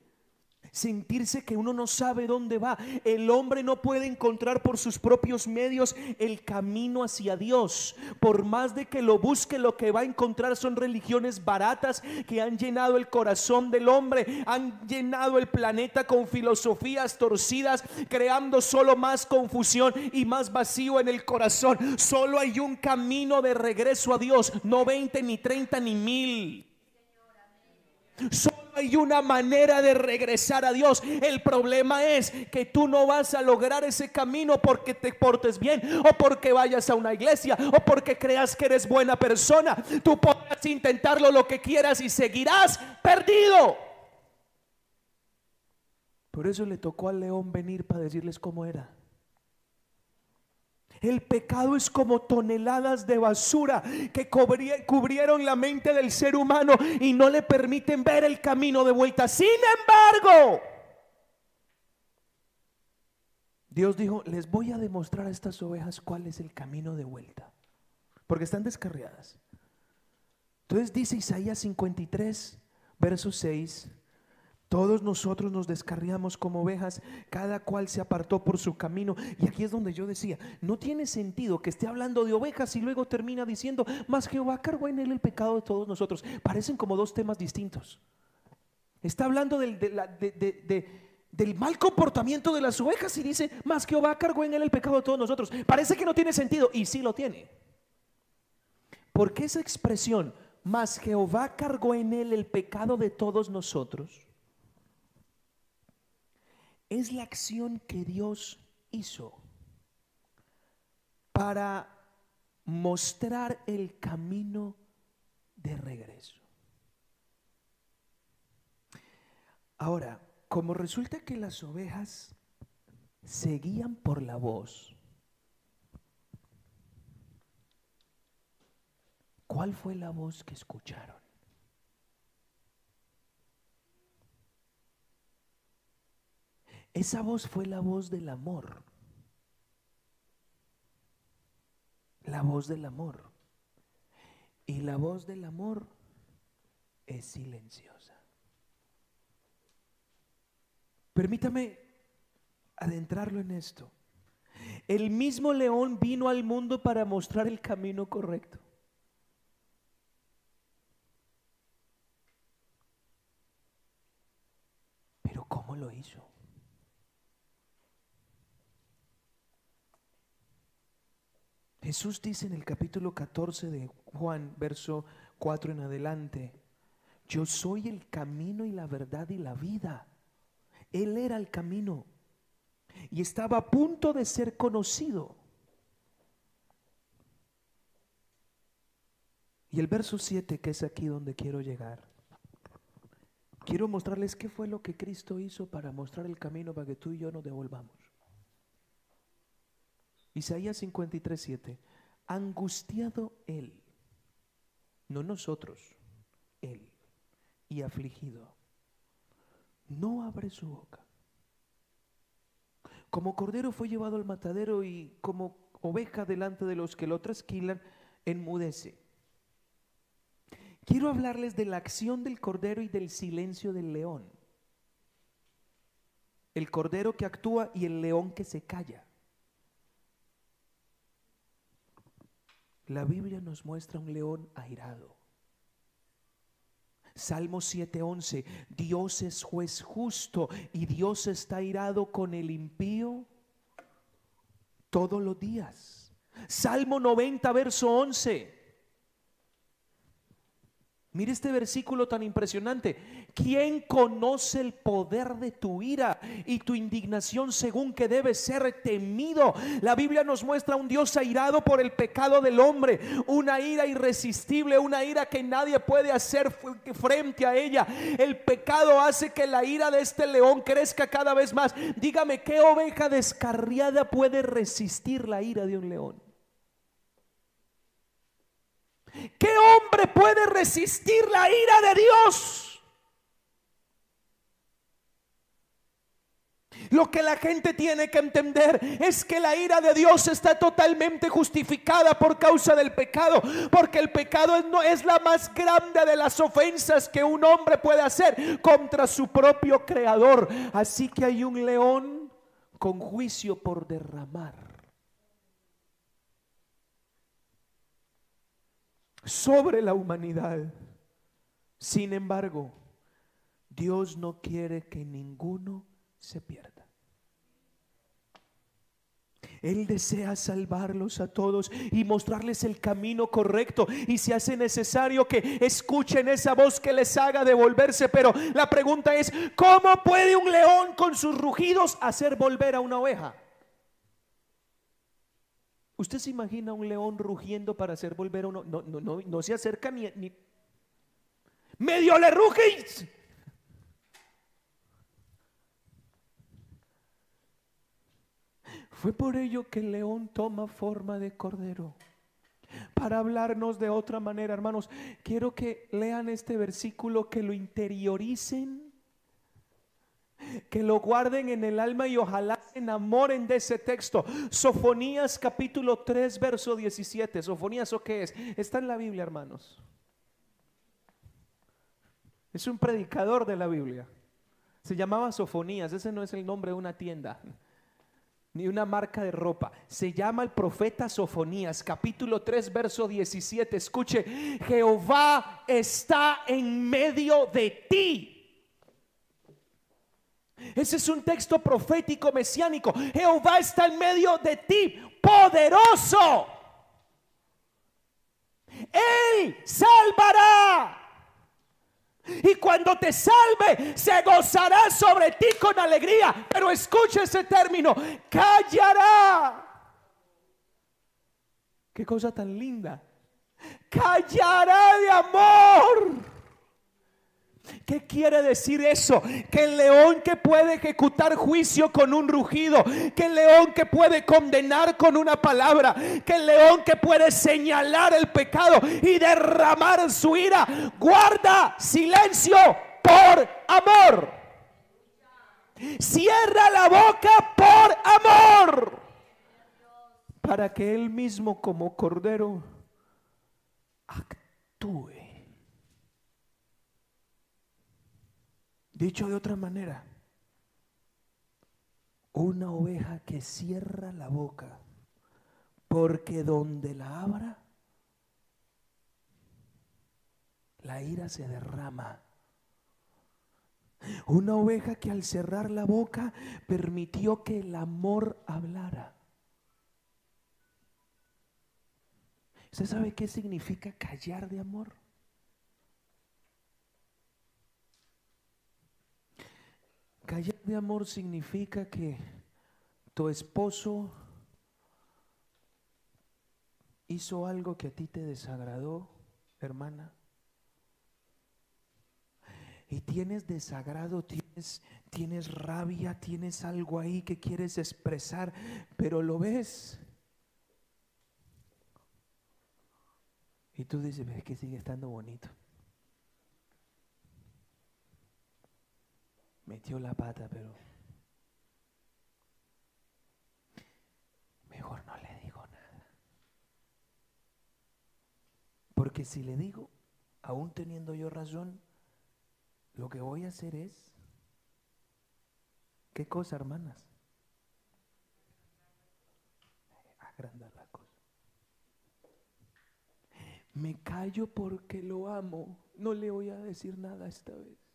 sentirse que uno no sabe dónde va. El hombre no puede encontrar por sus propios medios el camino hacia Dios. Por más de que lo busque, lo que va a encontrar son religiones baratas que han llenado el corazón del hombre, han llenado el planeta con filosofías torcidas, creando solo más confusión y más vacío en el corazón. Solo hay un camino de regreso a Dios, no 20 ni 30 ni mil. Solo hay una manera de regresar a Dios. El problema es que tú no vas a lograr ese camino porque te portes bien o porque vayas a una iglesia o porque creas que eres buena persona. Tú podrás intentarlo lo que quieras y seguirás perdido. Por eso le tocó al león venir para decirles cómo era. El pecado es como toneladas de basura que cubrieron la mente del ser humano y no le permiten ver el camino de vuelta. Sin embargo, Dios dijo, les voy a demostrar a estas ovejas cuál es el camino de vuelta, porque están descarriadas. Entonces dice Isaías 53, verso 6, todos nosotros nos descarriamos como ovejas, cada cual se apartó por su camino. Y aquí es donde yo decía, no tiene sentido que esté hablando de ovejas y luego termina diciendo, más Jehová cargó en él el pecado de todos nosotros. Parecen como dos temas distintos. Está hablando del, del mal comportamiento de las ovejas y dice, más Jehová cargó en él el pecado de todos nosotros. Parece que no tiene sentido y sí lo tiene. Porque esa expresión, más Jehová cargó en él el pecado de todos nosotros, es la acción que Dios hizo para mostrar el camino de regreso. Ahora, como resulta que las ovejas seguían por la voz, ¿cuál fue la voz que escucharon? Esa voz fue la voz del amor. La voz del amor. Y la voz del amor es silenciosa. Permítame adentrarlo en esto. El mismo león vino al mundo para mostrar el camino correcto. Pero ¿cómo lo hizo? Jesús dice en el capítulo 14 de Juan, verso 4 en adelante, yo soy el camino y la verdad y la vida. Él era el camino y estaba a punto de ser conocido. Y el verso 7, que es aquí donde quiero llegar. Quiero mostrarles qué fue lo que Cristo hizo para mostrar el camino para que tú y yo nos devolvamos. Isaías 53, 7. Angustiado él, no nosotros, él, y afligido, no abre su boca. Como cordero fue llevado al matadero y como oveja delante de los que lo trasquilan, enmudece. Quiero hablarles de la acción del cordero y del silencio del león. El cordero que actúa y el león que se calla. La Biblia nos muestra un león airado. Salmo 7:11, Dios es juez justo y Dios está airado con el impío todos los días. Salmo 90, verso 11. Mire este versículo tan impresionante. ¿Quién conoce el poder de tu ira y tu indignación según que debe ser temido? La Biblia nos muestra un Dios airado por el pecado del hombre, una ira irresistible, una ira que nadie puede hacer frente a ella. El pecado hace que la ira de este león crezca cada vez más. Dígame, ¿qué oveja descarriada puede resistir la ira de un león? ¿Qué hombre puede resistir la ira de Dios? Lo que la gente tiene que entender es que la ira de Dios está totalmente justificada por causa del pecado, porque el pecado no es la más grande de las ofensas que un hombre puede hacer contra su propio creador. Así que hay un león con juicio por derramar. Sobre la humanidad. Sin embargo, Dios no quiere que ninguno se pierda. Él desea salvarlos a todos y mostrarles el camino correcto. Y si hace necesario que escuchen esa voz que les haga devolverse. Pero la pregunta es, ¿cómo puede un león con sus rugidos hacer volver a una oveja? ¿Usted se imagina un león rugiendo para hacer volver a uno? No, no, no, no se acerca ni, ni... Medio le ruge Fue por ello que el león toma forma de cordero. Para hablarnos de otra manera, hermanos, quiero que lean este versículo, que lo interioricen que lo guarden en el alma y ojalá se enamoren de ese texto. Sofonías capítulo 3, verso 17. Sofonías, ¿o qué es? Está en la Biblia, hermanos. Es un predicador de la Biblia. Se llamaba Sofonías, ese no es el nombre de una tienda ni una marca de ropa. Se llama el profeta Sofonías, capítulo 3, verso 17. Escuche, Jehová está en medio de ti ese es un texto profético mesiánico. Jehová está en medio de ti, poderoso. Él salvará. Y cuando te salve, se gozará sobre ti con alegría. Pero escucha ese término, callará. Qué cosa tan linda. Callará de amor. ¿Qué quiere decir eso? Que el león que puede ejecutar juicio con un rugido, que el león que puede condenar con una palabra, que el león que puede señalar el pecado y derramar su ira, guarda silencio por amor. Cierra la boca por amor. Para que él mismo como cordero actúe Dicho de otra manera, Una oveja que cierra la boca, porque donde la abra, la ira se derrama. Una oveja que al cerrar la boca permitió que el amor hablara. ¿Usted sabe qué significa callar de amor? Callar de amor significa que tu esposo hizo algo que a ti te desagradó, hermana. Y tienes desagrado, tienes, tienes rabia, tienes algo ahí que quieres expresar, pero lo ves. Y tú dices, es que sigue estando bonito. Metió la pata, pero mejor no le digo nada. Porque si le digo, aún teniendo yo razón, lo que voy a hacer es, ¿qué cosa, hermanas? Agrandar la cosa. Me callo porque lo amo. No le voy a decir nada esta vez.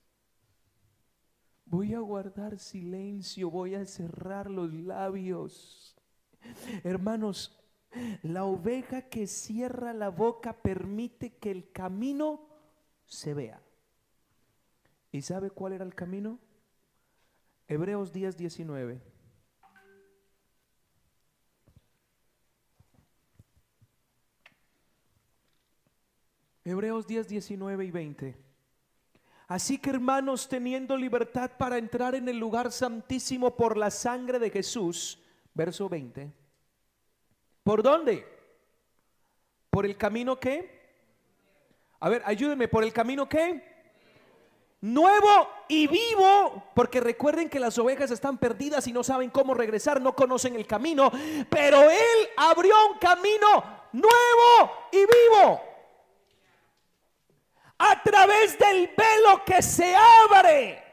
Voy a guardar silencio, voy a cerrar los labios. Hermanos, la oveja que cierra la boca permite que el camino se vea. ¿Y sabe cuál era el camino? Hebreos 10, 19. Hebreos 10, 19 y 20. Así que hermanos, teniendo libertad para entrar en el lugar santísimo por la sangre de Jesús, verso 20. ¿Por dónde? ¿Por el camino qué? A ver, ayúdenme, ¿por el camino qué? Nuevo y vivo, porque recuerden que las ovejas están perdidas y no saben cómo regresar, no conocen el camino, pero Él abrió un camino nuevo y vivo a través del velo que se abre.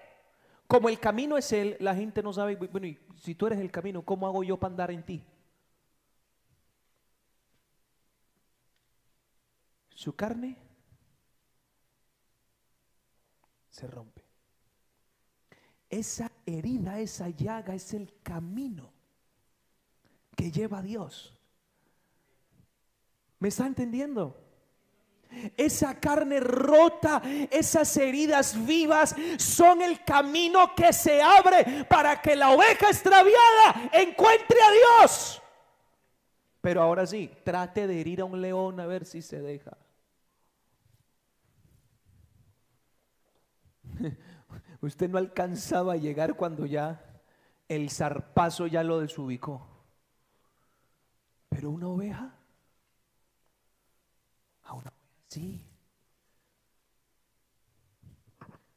Como el camino es Él, la gente no sabe, bueno, y si tú eres el camino, ¿cómo hago yo para andar en ti? Su carne se rompe. Esa herida, esa llaga es el camino que lleva a Dios. ¿Me está entendiendo? Esa carne rota, esas heridas vivas son el camino que se abre para que la oveja extraviada encuentre a Dios. Pero ahora sí, trate de herir a un león a ver si se deja. Usted no alcanzaba a llegar cuando ya el zarpazo ya lo desubicó. Pero una oveja, a una Sí.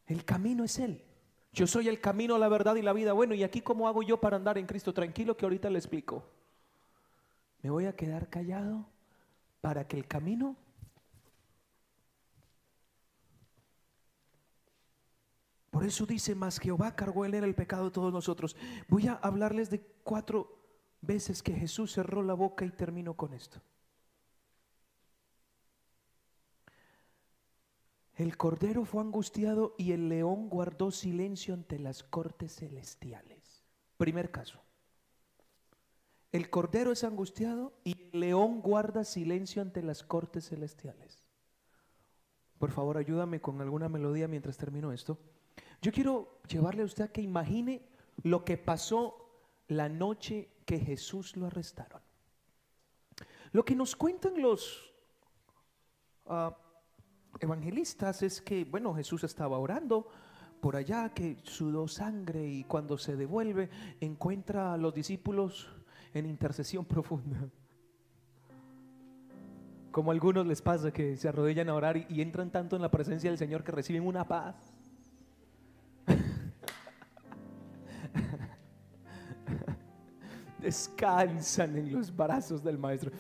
El camino es Él. Yo soy el camino, la verdad y la vida. Bueno, ¿y aquí cómo hago yo para andar en Cristo? Tranquilo que ahorita le explico. Me voy a quedar callado para que el camino Por eso dice más Jehová cargó en el pecado de todos nosotros. Voy a hablarles de cuatro veces que Jesús cerró la boca y termino con esto. El cordero fue angustiado y el león guardó silencio ante las cortes celestiales. Primer caso. El cordero es angustiado y el león guarda silencio ante las cortes celestiales. Por favor, ayúdame con alguna melodía mientras termino esto. Yo quiero llevarle a usted a que imagine lo que pasó la noche que Jesús lo arrestaron. Lo que nos cuentan los ah, evangelistas es que, bueno, Jesús estaba orando por allá, que sudó sangre y cuando se devuelve encuentra a los discípulos en intercesión profunda. Como a algunos les pasa que se arrodillan a orar y, entran tanto en la presencia del Señor que reciben una paz. Descansan en los brazos del maestro.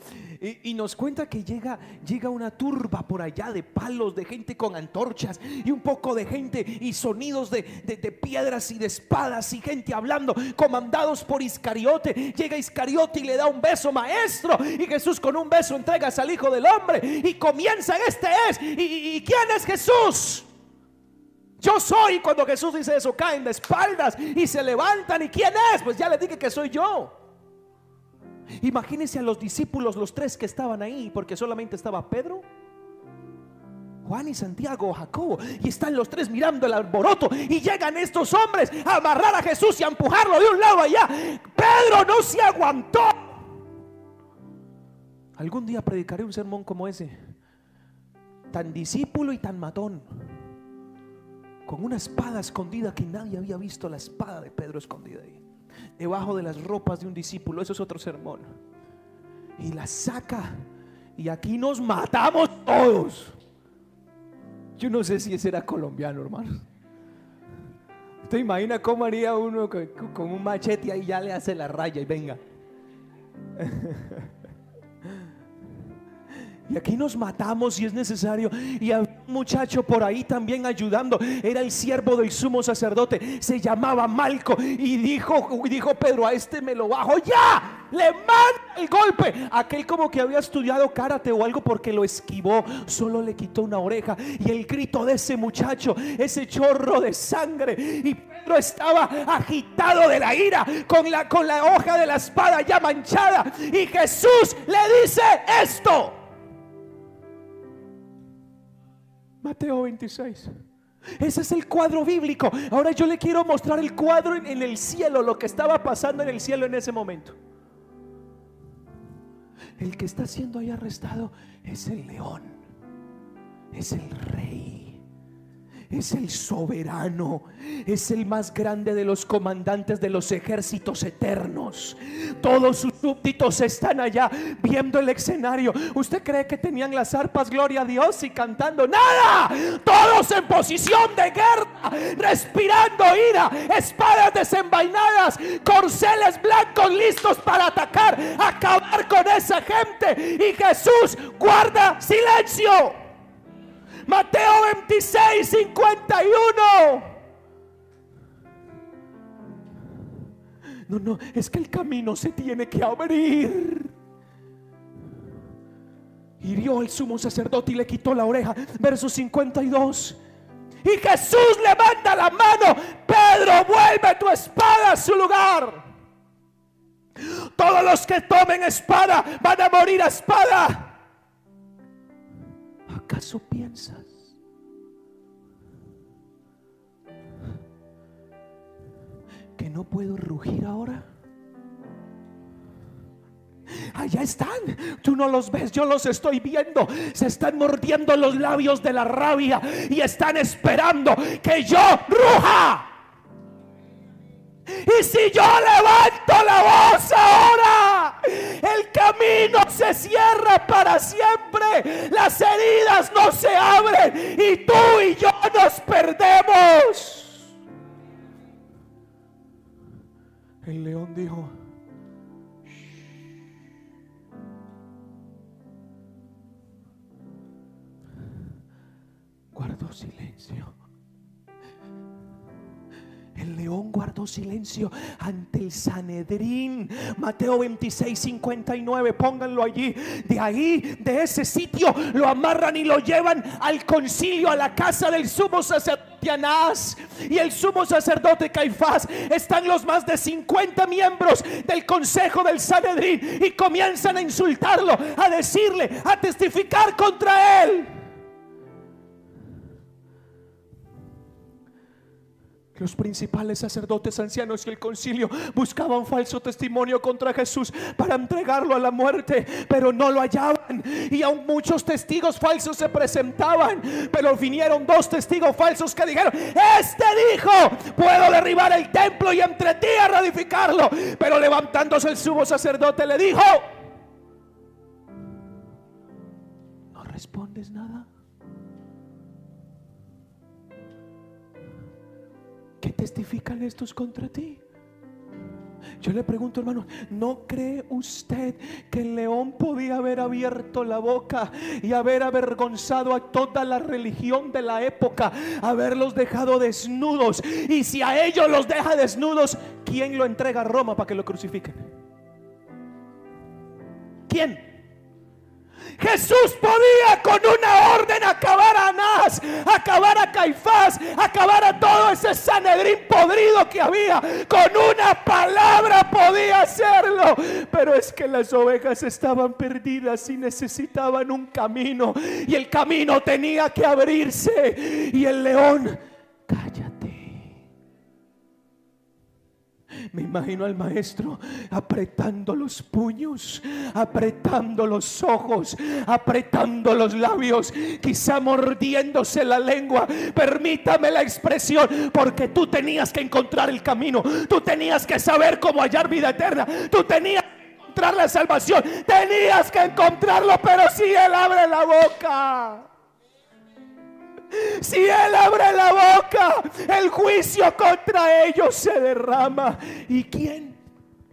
Y, nos cuenta que llega, llega una turba por allá de palos, de gente con antorchas y un poco de gente y sonidos de, piedras y de espadas y gente hablando, comandados por Iscariote. Llega Iscariote y le da un beso, maestro. Y Jesús con un beso entregas al Hijo del Hombre y comienzan, este es. ¿Y, y quién es Jesús? Yo soy. Cuando Jesús dice eso, caen de espaldas y se levantan. ¿Y quién es? Pues ya le dije que soy yo. Imagínense a los discípulos, los tres que estaban ahí, porque solamente estaba Pedro, Juan y Santiago, Jacobo, y están los tres mirando el alboroto y llegan estos hombres a amarrar a Jesús y a empujarlo de un lado allá. Pedro no se aguantó. Algún día predicaré un sermón como ese, tan discípulo y tan matón, con una espada escondida que nadie había visto la espada de Pedro escondida ahí debajo de las ropas de un discípulo. Eso es otro sermón. Y la saca. Y aquí nos matamos todos. Yo no sé si ese era colombiano, hermano. ¿Te imagina cómo haría uno con, un machete ahí ya le hace la raya y venga? Y aquí nos matamos si es necesario. Y un muchacho por ahí también ayudando. Era el siervo del sumo sacerdote. Se llamaba Malco. Y dijo, dijo Pedro, a este me lo bajo ya. Le manda el golpe. Aquel como que había estudiado karate o algo porque lo esquivó. Solo le quitó una oreja. Y el grito de ese muchacho, ese chorro de sangre. Y Pedro estaba agitado de la ira con la, con la hoja de la espada ya manchada. Y Jesús le dice esto. Mateo 26. Ese es el cuadro bíblico. Ahora yo le quiero mostrar el cuadro en, el cielo, lo que estaba pasando en el cielo en ese momento. El que está siendo ahí arrestado es el león, es el rey es el soberano, es el más grande de los comandantes de los ejércitos eternos. Todos sus súbditos están allá viendo el escenario. ¿Usted cree que tenían las arpas, gloria a Dios, y cantando? Nada, todos en posición de guerra, respirando ira, espadas desenvainadas, corceles blancos listos para atacar, acabar con esa gente. Y Jesús guarda silencio. Mateo 26, 51. No, no, es que el camino se tiene que abrir. Hirió el sumo sacerdote y le quitó la oreja. Verso 52. Y Jesús le manda la mano. Pedro, vuelve tu espada a su lugar. Todos los que tomen espada van a morir a espada. No puedo rugir ahora? Allá están, tú no los ves, yo los estoy viendo. Se están mordiendo los labios de la rabia y están esperando que yo ruja. Y si yo levanto la voz ahora, el camino se cierra para siempre. Las heridas no se abren y tú y yo nos perdemos. El león dijo, guardó silencio. El león guardó silencio ante el Sanedrín. Mateo 26, 59. Pónganlo allí. De ahí, de ese sitio, lo amarran y lo llevan al concilio, a la casa del sumo sacerdote y el sumo sacerdote Caifás. Están los más de 50 miembros del consejo del Sanedrín y comienzan a insultarlo, a decirle, a testificar contra él. Los principales sacerdotes ancianos y el concilio buscaban falso testimonio contra Jesús para entregarlo a la muerte, pero no lo hallaban. Y aún muchos testigos falsos se presentaban, pero vinieron dos testigos falsos que dijeron, este dijo, puedo derribar el templo y entre ti a radificarlo. Pero levantándose el sumo sacerdote le dijo, no respondes nada. Testifican estos contra ti? Yo le pregunto, hermano, ¿no cree usted que el león podía haber abierto la boca y haber avergonzado a toda la religión de la época, haberlos dejado desnudos? Y si a ellos los deja desnudos, ¿quién lo entrega a Roma para que lo crucifiquen? ¿Quién? Jesús podía con una orden acabar a Anás, acabar a Caifás, acabar a todo ese Sanedrín podrido que había. Con una palabra podía hacerlo. Pero es que las ovejas estaban perdidas y necesitaban un camino. Y el camino tenía que abrirse. Y el león, Me imagino al maestro apretando los puños, apretando los ojos, apretando los labios, quizá mordiéndose la lengua. Permítame la expresión, porque tú tenías que encontrar el camino, tú tenías que saber cómo hallar vida eterna, tú tenías que encontrar la salvación, tenías que encontrarlo, pero si Él abre la boca. Si Él abre la boca, el juicio contra ellos se derrama. ¿Y quién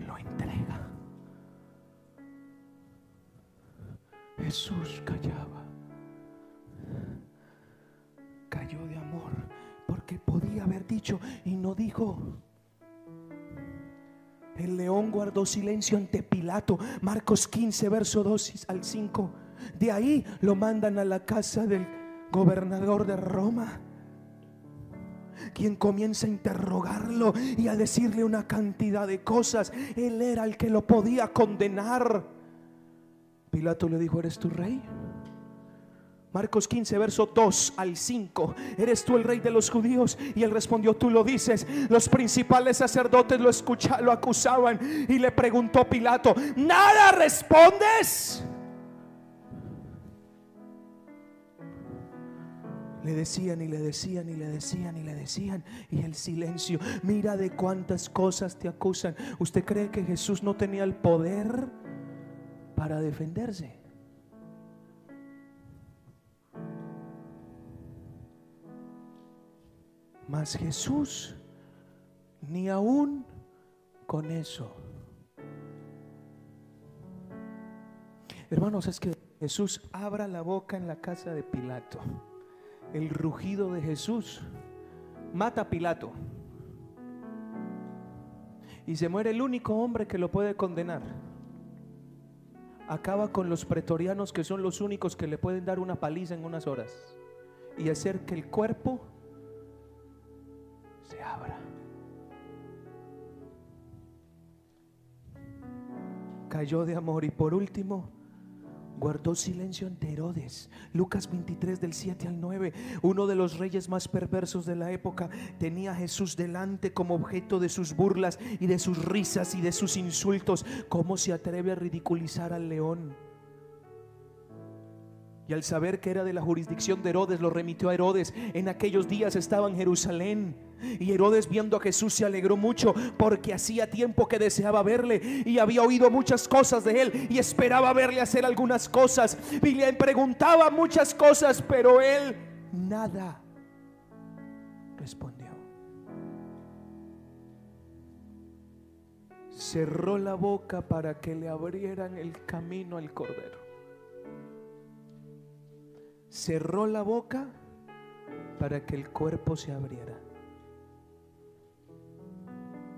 lo entrega? Jesús callaba. Cayó de amor porque podía haber dicho y no dijo. El león guardó silencio ante Pilato. Marcos 15, verso 2 al 5. De ahí lo mandan a la casa del gobernador de Roma, quien comienza a interrogarlo y a decirle una cantidad de cosas. Él era el que lo podía condenar. Pilato le dijo, ¿eres tu rey? Marcos 15, verso 2 al 5. ¿Eres tú el rey de los judíos? Y él respondió, tú lo dices. Los principales sacerdotes lo, escucharon, lo acusaban y le preguntó Pilato, ¿nada respondes? Le decían y le decían y le decían y le decían. Y el silencio. Mira de cuántas cosas te acusan. ¿Usted cree que Jesús no tenía el poder para defenderse? Mas Jesús, ni aún con eso. Hermanos, es que Jesús abra la boca en la casa de Pilato el rugido de Jesús mata a Pilato. Y se muere el único hombre que lo puede condenar. Acaba con los pretorianos que son los únicos que le pueden dar una paliza en unas horas y hacer que el cuerpo se abra. Cayó de amor y por último guardó silencio ante Herodes. Lucas 23 del 7 al 9. Uno de los reyes más perversos de la época tenía a Jesús delante como objeto de sus burlas y de sus risas y de sus insultos. ¿Cómo se atreve a ridiculizar al león? Y al saber que era de la jurisdicción de Herodes, lo remitió a Herodes. En aquellos días estaba en Jerusalén. Y Herodes viendo a Jesús se alegró mucho porque hacía tiempo que deseaba verle y había oído muchas cosas de él y esperaba verle hacer algunas cosas. Y le preguntaba muchas cosas, pero él nada respondió. Cerró la boca para que le abrieran el camino al Cordero cerró la boca para que el cuerpo se abriera.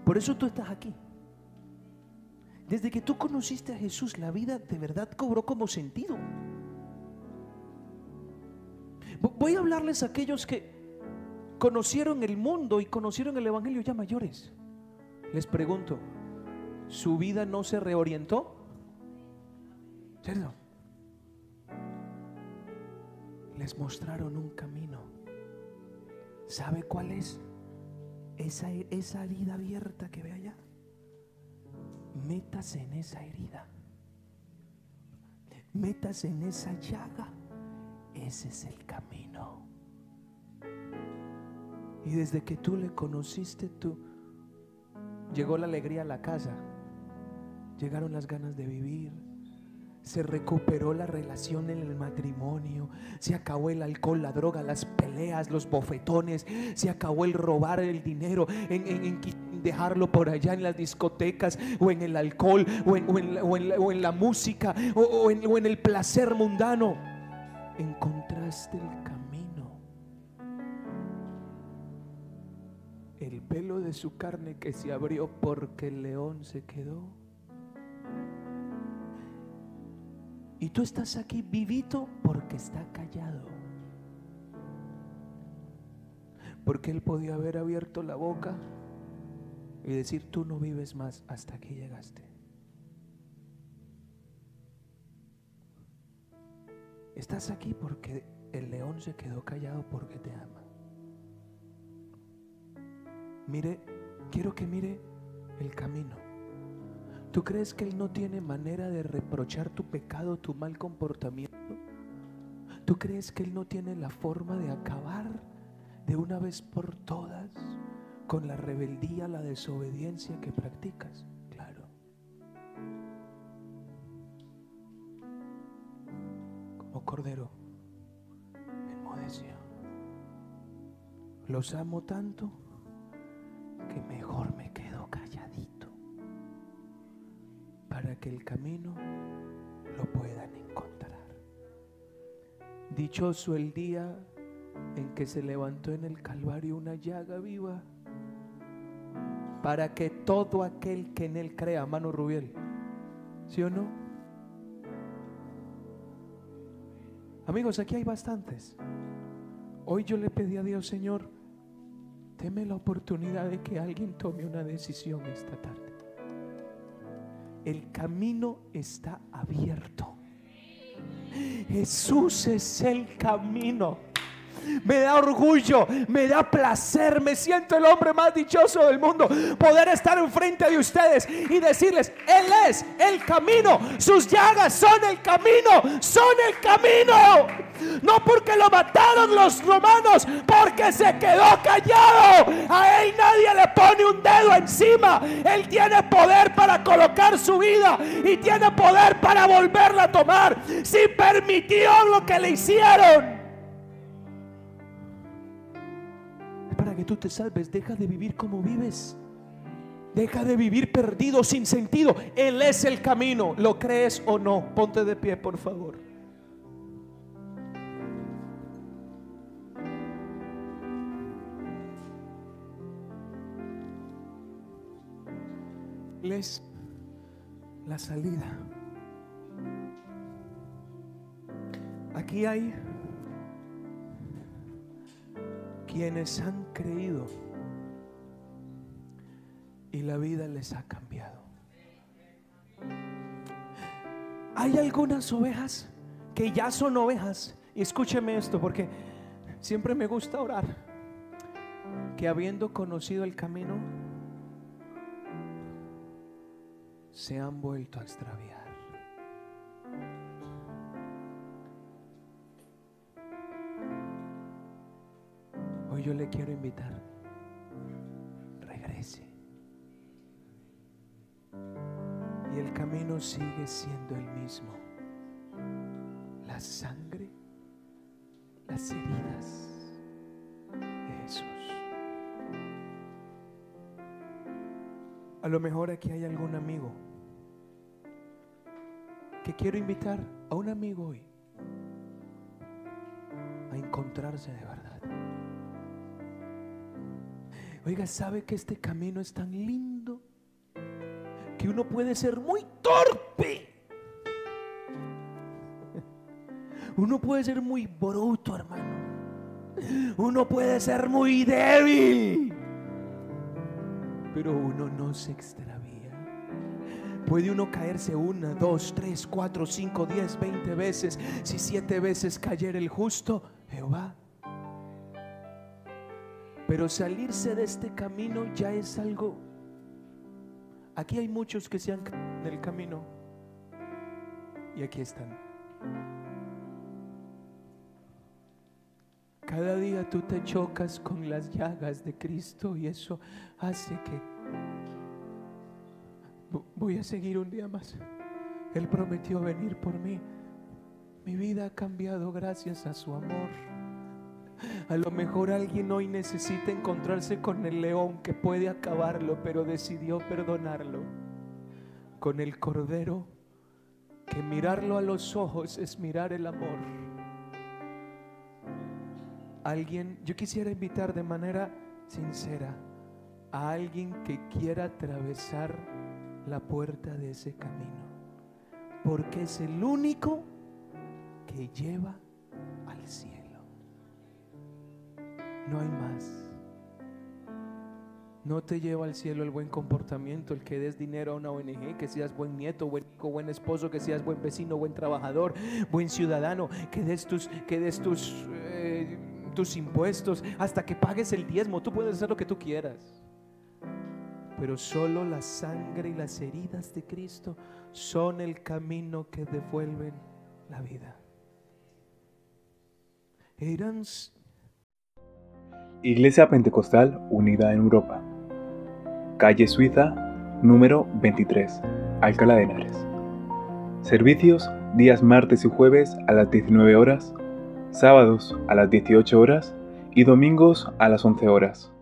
Por eso tú estás aquí. Desde que tú conociste a Jesús, la vida de verdad cobró como sentido. Voy a hablarles a aquellos que conocieron el mundo y conocieron el Evangelio ya mayores. Les pregunto, ¿su vida no se reorientó? ¿Cierto? Les mostraron un camino. ¿Sabe cuál es? Esa, esa herida abierta que ve allá. Métase en esa herida. Métase en esa llaga. Ese es el camino. Y desde que tú le conociste, tú llegó la alegría a la casa. Llegaron las ganas de vivir se recuperó la relación en el matrimonio, se acabó el alcohol, la droga, las peleas, los bofetones, se acabó el robar el dinero, en, dejarlo por allá en las discotecas o en el alcohol o en, la, música o en el placer mundano. Encontraste el camino. El pelo de su carne que se abrió porque el león se quedó. Y tú estás aquí vivito porque está callado. Porque Él podía haber abierto la boca y decir, tú no vives más hasta que llegaste. Estás aquí porque el león se quedó callado porque te ama. Mire, quiero que mire el camino. ¿Tú crees que Él no tiene manera de reprochar tu pecado, tu mal comportamiento? ¿Tú crees que Él no tiene la forma de acabar de una vez por todas con la rebeldía, la desobediencia que practicas. Claro. Como cordero, enmudeció. Los amo tanto que mejor me para que el camino lo puedan encontrar. Dichoso el día en que se levantó en el Calvario una llaga viva para que todo aquel que en él crea, mano Rubiel, ¿sí o no? Amigos, aquí hay bastantes. Hoy yo le pedí a Dios, Señor, deme la oportunidad de que alguien tome una decisión esta tarde. El camino está abierto. Jesús es el camino me da orgullo, me da placer, me siento el hombre más dichoso del mundo. Poder estar enfrente de ustedes y decirles, Él es el camino, sus llagas son el camino, son el camino. No porque lo mataron los romanos, porque se quedó callado. A Él nadie le pone un dedo encima. Él tiene poder para colocar su vida y tiene poder para volverla a tomar. Si permitió lo que le hicieron. que tú te salves. Deja de vivir como vives. Deja de vivir perdido, sin sentido. Él es el camino. ¿Lo crees o no? Ponte de pie, por favor. Él es la salida. Aquí hay quienes han creído y la vida les ha cambiado. Hay algunas ovejas que ya son ovejas. Y escúcheme esto porque siempre me gusta orar. Que habiendo conocido el camino, se han vuelto a extraviar. yo le quiero invitar. Regrese. Y el camino sigue siendo el mismo. La sangre, las heridas de Jesús. A lo mejor aquí hay algún amigo que quiero invitar a un amigo hoy a encontrarse de verdad. Oiga, ¿sabe que este camino es tan lindo? Que uno puede ser muy torpe. Uno puede ser muy bruto, hermano. Uno puede ser muy débil. Pero uno no se extravía. Puede uno caerse una, dos, tres, cuatro, cinco, diez, veinte veces. Si siete veces cayera el justo, Jehová pero salirse de este camino ya es algo... Aquí hay muchos que se han en el camino y aquí están. Cada día tú te chocas con las llagas de Cristo y eso hace que voy a seguir un día más. Él prometió venir por mí. Mi vida ha cambiado gracias a su amor. A lo mejor alguien hoy necesita encontrarse con el león que puede acabarlo, pero decidió perdonarlo. Con el cordero, que mirarlo a los ojos es mirar el amor. Alguien, yo quisiera invitar de manera sincera a alguien que quiera atravesar la puerta de ese camino, porque es el único que lleva al cielo. No hay más. No te lleva al cielo el buen comportamiento, el que des dinero a una ONG, que seas buen nieto, buen hijo, buen esposo, que seas buen vecino, buen trabajador, buen ciudadano, que des tus, que des tus, eh, tus impuestos, hasta que pagues el diezmo. Tú puedes hacer lo que tú quieras. Pero solo la sangre y las heridas de Cristo son el camino que devuelven la vida. Iglesia Pentecostal Unida en Europa. Calle Suiza, número 23, Alcalá de Henares. Servicios días martes y jueves a las 19 horas, sábados a las 18 horas y domingos a las 11 horas.